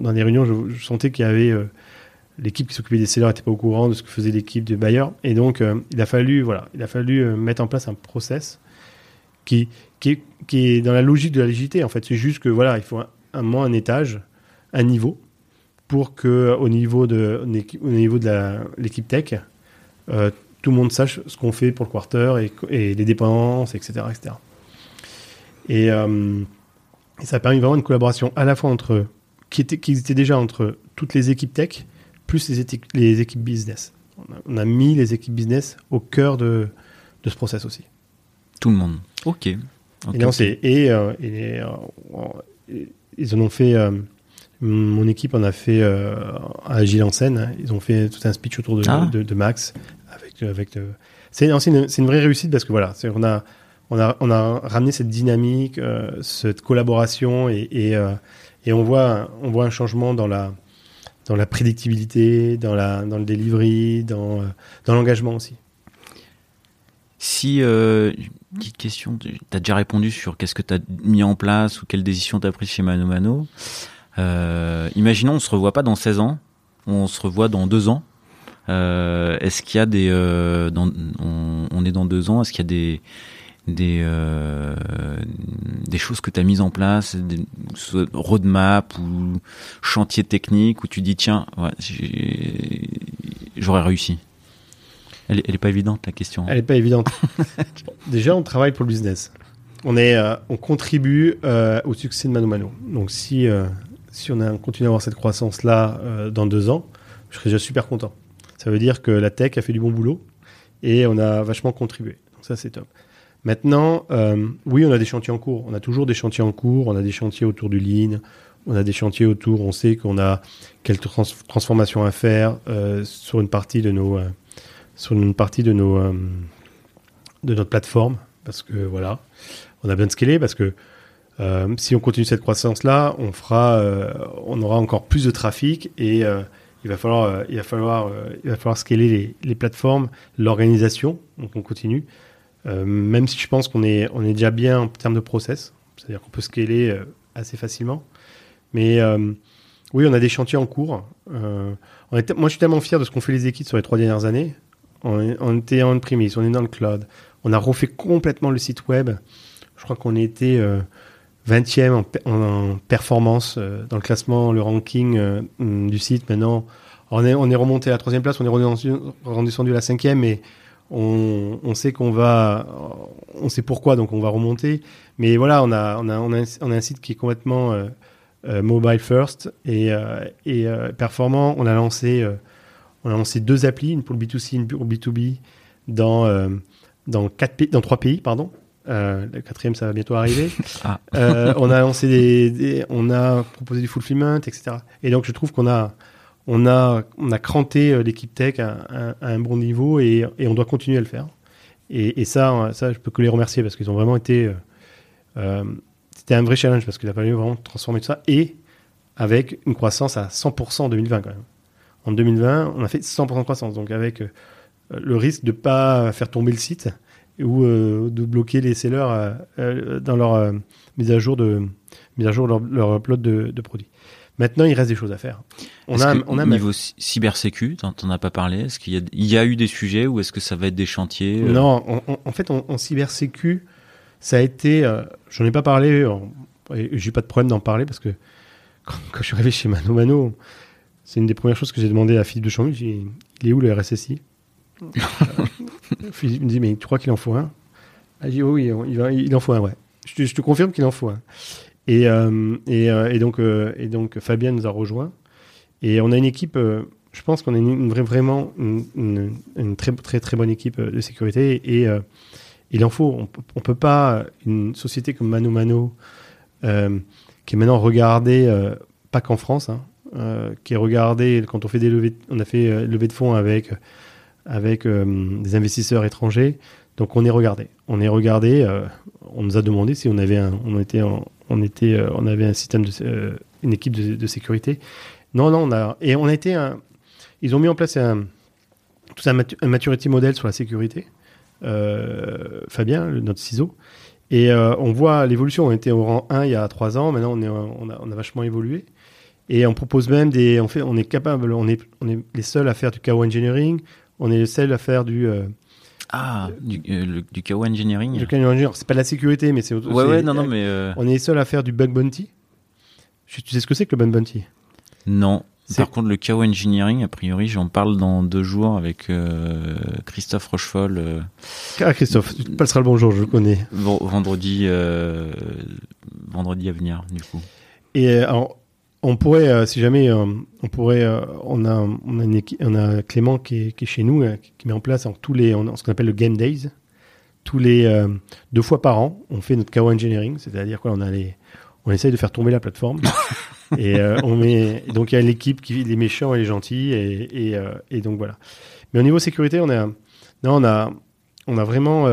dans des réunions, je sentais qu'il y avait l'équipe qui s'occupait des sellers n'était pas au courant de ce que faisait l'équipe de Bayer. Et donc, euh, il a fallu, voilà, il a fallu euh, mettre en place un process qui, qui, est, dans la logique de la l'agilité. En fait, c'est juste que voilà, il faut un, un, un étage, un niveau, pour que au niveau de, au niveau de l'équipe tech, euh, tout le monde sache ce qu'on fait pour le quarter et, les dépenses, etc., etc. Et, et, ça a permis vraiment une collaboration à la fois entre qui était, qui était déjà entre toutes les équipes tech plus les, les équipes business. On a, mis les équipes business au cœur de, de ce process aussi. Tout le monde. Ok. et, et, euh, euh, ils en ont fait. Euh, mon équipe en a fait à Agile en scène. Ils ont fait tout un speech autour de, ah. de, Max. Avec, avec c'est une, une, vraie réussite parce que voilà, on a, on, a, on a ramené cette dynamique, cette collaboration et, et, et, on, voit, on voit un changement dans la, dans la prédictibilité, dans, la, dans le delivery, dans, euh, dans l'engagement aussi. Si, euh, petite question, tu as déjà répondu sur qu'est-ce que tu as mis en place ou quelle décision tu as prise chez Mano Mano. Euh, imaginons, on se revoit pas dans 16 ans, on se revoit dans 2 ans. Est-ce qu'il y a des... On, on, est dans 2 ans, est-ce qu'il y a des des euh, des choses que tu as mises en place, des roadmap ou chantier technique où tu dis tiens, j'aurais réussi. Elle, elle est pas évidente la question. Elle est pas évidente. Déjà, on travaille pour le business. On est, euh, on contribue euh, au succès de Mano Mano. Donc si si on continue à avoir cette croissance là dans deux ans, je serais déjà super content. Ça veut dire que la tech a fait du bon boulot et on a vachement contribué. Donc ça c'est top. Maintenant, euh, oui, on a des chantiers en cours. On a toujours des chantiers en cours. On a des chantiers autour du lean. On a des chantiers autour. On sait qu'on a quelques transformations à faire euh, sur une partie de nos, euh, sur une partie de nos, de notre plateforme, parce que voilà, on a besoin de scaler, parce que si on continue cette croissance-là, on fera, on aura encore plus de trafic et il va falloir, il va falloir, il va falloir scaler les, les plateformes, l'organisation. Donc on continue. Euh, même si je pense qu'on est, on est déjà bien en termes de process, c'est-à-dire qu'on peut scaler euh, assez facilement. Mais euh, oui, on a des chantiers en cours. Moi, je suis tellement fier de ce qu'ont fait les équipes sur les trois dernières années. On, était en premise, on est dans le cloud. On a refait complètement le site web. Je crois qu'on était 20e en, performance dans le classement, le ranking du site. Maintenant, on est, on est remonté à la troisième place, on est redescendu, à la cinquième, mais on, sait qu'on va, on sait pourquoi, donc on va remonter. Mais voilà, on a, on a, on a, un, site qui est complètement euh, euh, mobile first et, euh, performant. On a lancé, on a lancé deux applis, une pour le B2C, une pour le B2B, dans dans quatre pays, dans trois pays, pardon. le quatrième, ça va bientôt arriver. Ah. on a lancé des, on a proposé du fulfillment, etc. Et donc, je trouve qu'on a, On a, on a cranté l'équipe tech à, un bon niveau et, on doit continuer à le faire. Et, et, ça, je peux que les remercier parce qu'ils ont vraiment été. Euh, c'était un vrai challenge parce qu'il a fallu vraiment transformer tout ça et avec une croissance à 100% en 2020 quand même. En 2020, on a fait 100% de croissance. Donc avec le risque de pas faire tomber le site ou euh, de bloquer les sellers euh, euh, dans leur mise à jour de mise à jour leur, leur upload de, produits. Maintenant, il reste des choses à faire. On a, on a niveau cybersécu, t'en as pas parlé. Est-ce qu'il y a, il y a eu des sujets ou est-ce que ça va être des chantiers Non, en fait, en, cybersécu, ça a été. J'en ai pas parlé. J'ai pas de problème d'en parler parce que quand, je suis arrivé chez Mano Mano, c'est une des premières choses que j'ai demandé à Philippe de Chambly. Il est où le RSSI il me dit, mais tu crois qu'il en faut un? Ah, dit, oui, il, il, en faut un, ouais. Je te, confirme qu'il en faut un. Et, euh, euh, et, donc, euh, Fabien nous a rejoint. Et on a une équipe, je pense qu'on a une, vraiment une, très, très, très bonne équipe de sécurité. Et il en faut. On ne peut pas, une société comme Mano Mano, qui est maintenant regardée, pas qu'en France, hein, qui est regardée quand on fait des levées, on a fait levée de fonds avec avec euh, des investisseurs étrangers. Donc on est regardé. On est regardé. Euh, on nous a demandé si on avait un, on était, euh, on avait un système de, une équipe de, sécurité. Non, non, on a et on a été un, ils ont mis en place un, tout un, maturity model sur la sécurité. Fabien, notre ciseau. Et on voit l'évolution. On était au rang 1 il y a 3 ans. Maintenant, on, a, vachement évolué. Et on propose même des. On, fait, on est capable, on est, on est les seuls à faire du KO engineering on est le seul à faire du. Euh, ah, du, euh, du KO engineering. Du KO engineering, c'est pas la sécurité, mais c'est. Ouais, ouais, non, non, mais. Euh, on est les seuls à faire du bug bounty. Tu sais ce que c'est que le bug bounty? Non. Par contre, le KO engineering, a priori, j'en parle dans deux jours avec Christophe Rochefol. Ah, Christophe, tu te passeras le bonjour, je le connais. Vendredi, vendredi à venir, du coup. Et alors, on pourrait, euh, si jamais, euh, on pourrait, euh, on a, on a, une on a Clément qui est, qui est, chez nous, qui met en place en tous les, ce qu'on appelle le Game Days, tous les deux fois par an, on fait notre KO engineering, c'est-à-dire quoi, on a les, on essaye de faire tomber la plateforme. et on met, donc il y a l'équipe qui, les méchants et les gentils, et, et, et, donc voilà. Mais au niveau sécurité, on a, non, on a, on a vraiment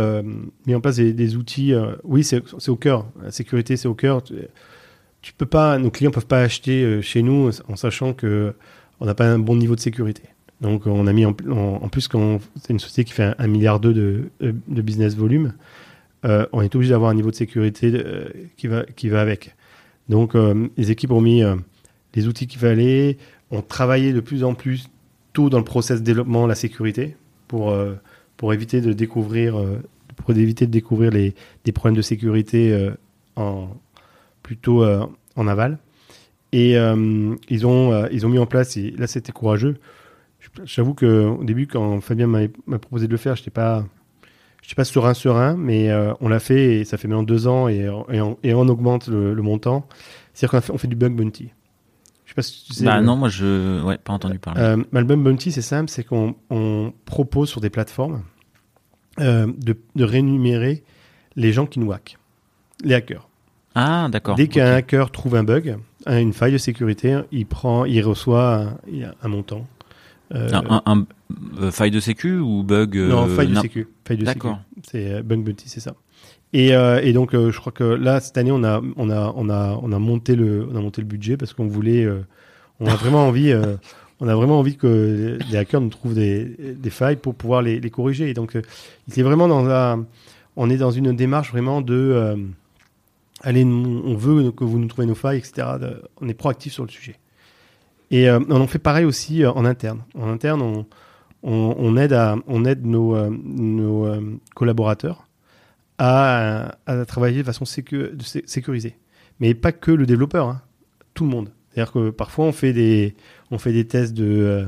mis en place des, des outils. oui, c'est au cœur. La sécurité, c'est au cœur tu peux pas, nos clients peuvent pas acheter euh, chez nous en sachant que on n'a pas un bon niveau de sécurité. Donc on a mis en, plus quand c'est une société qui fait un, milliard de, de business volume, euh, on est obligé d'avoir un niveau de sécurité euh, qui va qui va avec. Donc les équipes ont mis les outils qu'il fallait, ont travaillé de plus en plus tôt dans le process de développement la sécurité pour pour éviter de découvrir pour éviter de découvrir les des problèmes de sécurité en plutôt euh, en aval. Et euh, ils, ont, euh, ils ont mis en place, et là c'était courageux. J'avoue qu'au début, quand Fabien m'a proposé de le faire, je n'étais pas, pas serein, serein, mais on l'a fait et ça fait maintenant deux ans et, et, on, augmente le, montant. C'est-à-dire qu'on fait, on fait du bug bounty. Je sais pas si tu sais. Bah non, moi je ouais, pas entendu parler. Euh, le bug bounty, c'est simple, c'est qu'on on propose sur des plateformes de, de rémunérer les gens qui nous hackent, les hackers. Ah, d'accord. Dès qu'un hacker trouve un bug, une faille de sécurité, il prend, il reçoit un, montant. Euh, un, euh, faille de sécu ou bug euh, Non, faille de sécu. D'accord. C'est bug bounty, c'est ça. Et, et donc, je crois que là, cette année, on a, on a, on a, on a monté le, on a monté le budget parce qu'on voulait, on a vraiment envie, on a vraiment envie que les hackers nous trouvent des, des failles pour pouvoir les, les corriger. Et donc, il est vraiment dans un, on est dans une démarche vraiment de allez, on veut que vous nous trouviez nos failles, etc. On est proactif sur le sujet. Et euh, on fait pareil aussi euh, en interne. En interne, on, aide, on aide nos, euh, collaborateurs à, travailler de façon sécurisée. Mais pas que le développeur, hein. tout le monde. C'est-à-dire que parfois on fait des, on fait des tests de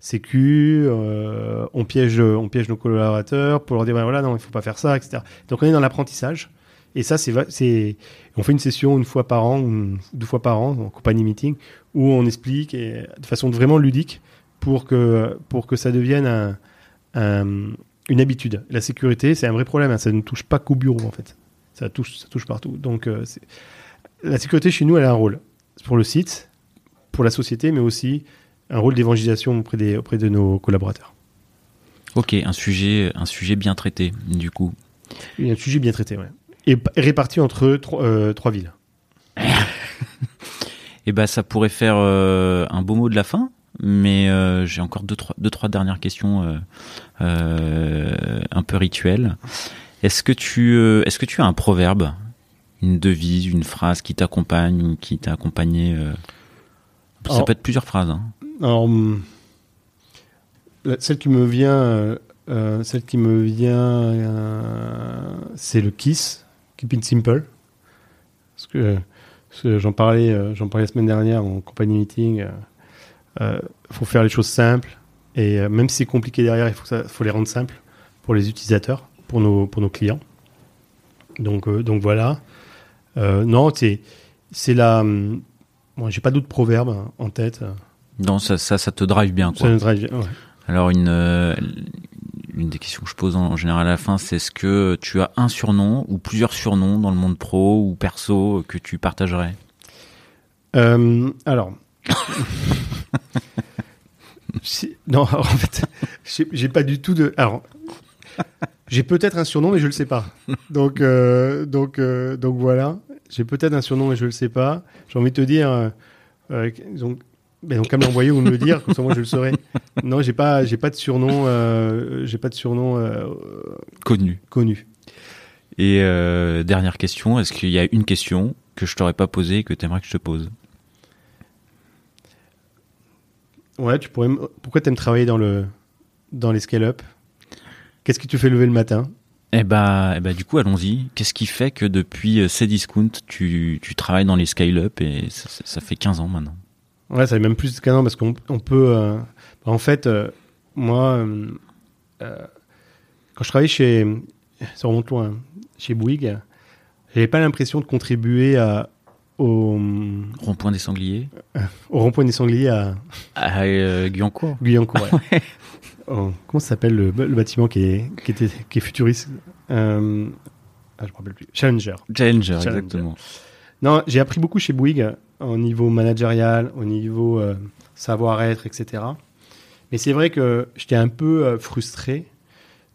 sécu, on, piège, on piège nos collaborateurs pour leur dire voilà, non, il faut pas faire ça, etc. Donc on est dans l'apprentissage. Et ça, c'est, on fait une session une fois par an deux fois par an en compagnie meeting où on explique et, de façon vraiment ludique pour que, pour que ça devienne un, une habitude. La sécurité, c'est un vrai problème. Hein. Ça ne touche pas qu'au bureau, en fait. Ça touche, ça touche partout. Donc, euh, la sécurité chez nous, elle a un rôle pour le site, pour la société, mais aussi un rôle d'évangélisation auprès, des, auprès de nos collaborateurs. Ok, un sujet, un sujet bien traité, du coup. Un sujet bien traité, ouais. Et réparti entre trois, euh, trois villes. Eh ben, ça pourrait faire euh, un beau mot de la fin, mais euh, j'ai encore deux trois, deux, trois dernières questions un peu rituelles. Est-ce que tu, est-ce que tu as un proverbe, une devise, une phrase qui t'accompagne ou qui t'a accompagné Ça peut être plusieurs phrases. Hein. Alors, hum, celle qui me vient, celle qui me vient, c'est le Kiss, Keep It Simple. Parce que, j'en parlais, j'en parlais la semaine dernière en compagnie meeting. Il faut faire les choses simples et même si c'est compliqué derrière, il faut, ça, faut les rendre simples pour les utilisateurs, pour nos, pour nos clients. Donc, donc voilà. non, c'est, c'est la. Bon, j'ai pas d'autres proverbes en tête. Non, ça, ça, ça te drive bien, quoi. Ça me drive bien, ouais. Alors une euh, une des questions que je pose en, général à la fin, c'est est-ce que tu as un surnom ou plusieurs surnoms dans le monde pro ou perso que tu partagerais? Euh, Alors, non, en fait, j'ai pas du tout de. Alors, j'ai peut-être un surnom, mais je le sais pas. Donc, euh, donc, donc voilà. J'ai peut-être un surnom, mais je le sais pas. J'ai envie de te dire. donc, mais donc, qu'à me l'envoyer ou me le dire, comme ça moi je le saurais. Non, j'ai pas, j'ai pas de surnom, euh, j'ai pas de surnom euh, connu. Connu. Et euh, dernière question, est-ce qu'il y a une question que je t'aurais pas posée et que tu aimerais que je te pose? Ouais, tu pourrais. Pourquoi t'aimes travailler dans le dans les scale-up? Qu'est-ce qui te fait lever le matin? Eh bah, eh bah, du coup, allons-y. Qu'est-ce qui fait que depuis Cdiscount, tu, tu travailles dans les scale-up et ça, ça fait 15 ans maintenant? Ouais, ça fait même plus qu'un an parce qu'on peut. Euh, en fait, euh, moi, euh, quand je travaillais chez. Ça remonte loin. Chez Bouygues, j'avais pas l'impression de contribuer à, au. Rond-point des sangliers Au rond-point des sangliers à. À Guyancourt. Guyancourt, ouais. oh, comment ça s'appelle le, bâtiment qui est, qui était, qui est futuriste ah, Je me rappelle plus. Challenger. Challenger, exactement. Non, j'ai appris beaucoup chez Bouygues au niveau managérial, au niveau euh, savoir-être, etc. Mais c'est vrai que j'étais un peu euh, frustré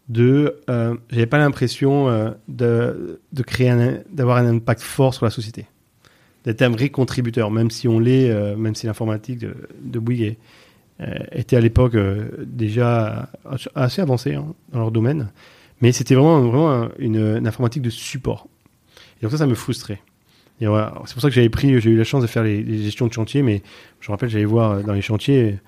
de, euh, j'avais pas l'impression euh, de, créer d'avoir un impact fort sur la société, d'être un vrai contributeur, même si on l'est, même si l'informatique de, de Bouygues était à l'époque déjà assez avancée hein, dans leur domaine, mais c'était vraiment, vraiment une, une informatique de support. Et donc ça, ça me frustrait. C'est pour ça que j'avais pris, j'ai eu la chance de faire les, gestions de chantier, mais je me rappelle, j'allais voir euh, dans les chantiers.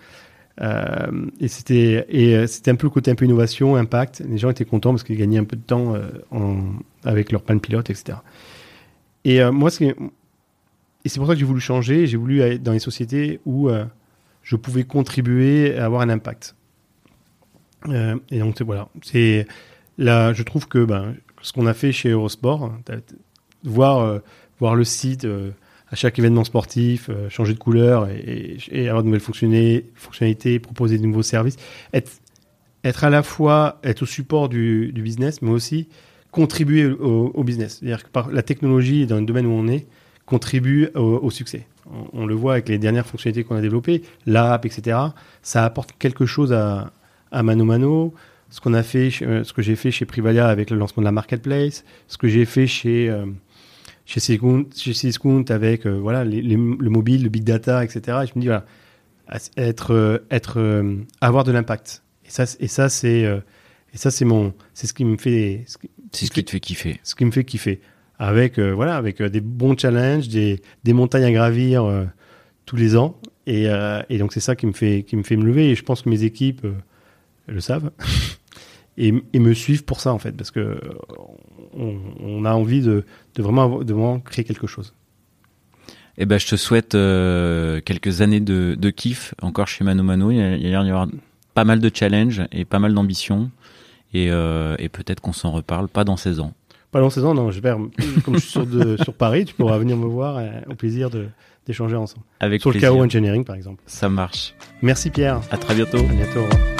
Euh, et c'était et euh, c'était un peu le côté un peu innovation, impact. Les gens étaient contents parce qu'ils gagnaient un peu de temps en, avec leur plan pilote, etc. Et moi, et c'est pour ça que j'ai voulu changer. J'ai voulu aller dans les sociétés où je pouvais contribuer à avoir un impact. et donc voilà, c'est là, je trouve que ben, ce qu'on a fait chez Eurosport, voir voir le site euh, à chaque événement sportif, euh, changer de couleur et, avoir de nouvelles fonctionnalités, proposer de nouveaux services. Être, être à la fois être au support du, business, mais aussi contribuer au, business. C'est-à-dire que la technologie, dans le domaine où on est, contribue au, succès. On, le voit avec les dernières fonctionnalités qu'on a développées, l'app, etc. Ça apporte quelque chose à, à Mano Mano. Ce qu'on a fait, euh, ce que j'ai fait chez Privalia avec le lancement de la marketplace, ce que j'ai fait chez chez Cdiscount, avec euh, voilà le mobile, le big data, etc. Et je me dis voilà, être, euh, être, euh, avoir de l'impact. Et ça, et ça c'est et ça c'est mon, c'est ce qui me fait, c'est ce qui te fait kiffer. Ce qui me fait kiffer. Avec voilà, avec des bons challenges, des, des montagnes à gravir tous les ans. Et, et donc c'est ça qui me fait qui me fait me lever. Et je pense que mes équipes le savent. et, et, me suivent pour ça en fait, parce que on, a envie de, vraiment, de vraiment créer quelque chose. Eh ben, je te souhaite euh, quelques années de, kiff encore chez Mano Mano. Il y a l'air d'y avoir pas mal de challenges et pas mal d'ambition. Et, euh, peut-être qu'on s'en reparle, pas dans 16 ans. Pas dans 16 ans, non. J'espère, comme je suis sur, sur, Paris, tu pourras venir me voir euh, au plaisir d'échanger ensemble. Avec sur le chaos engineering, par exemple. Ça marche. Merci Pierre. À très bientôt. À bientôt. Au revoir.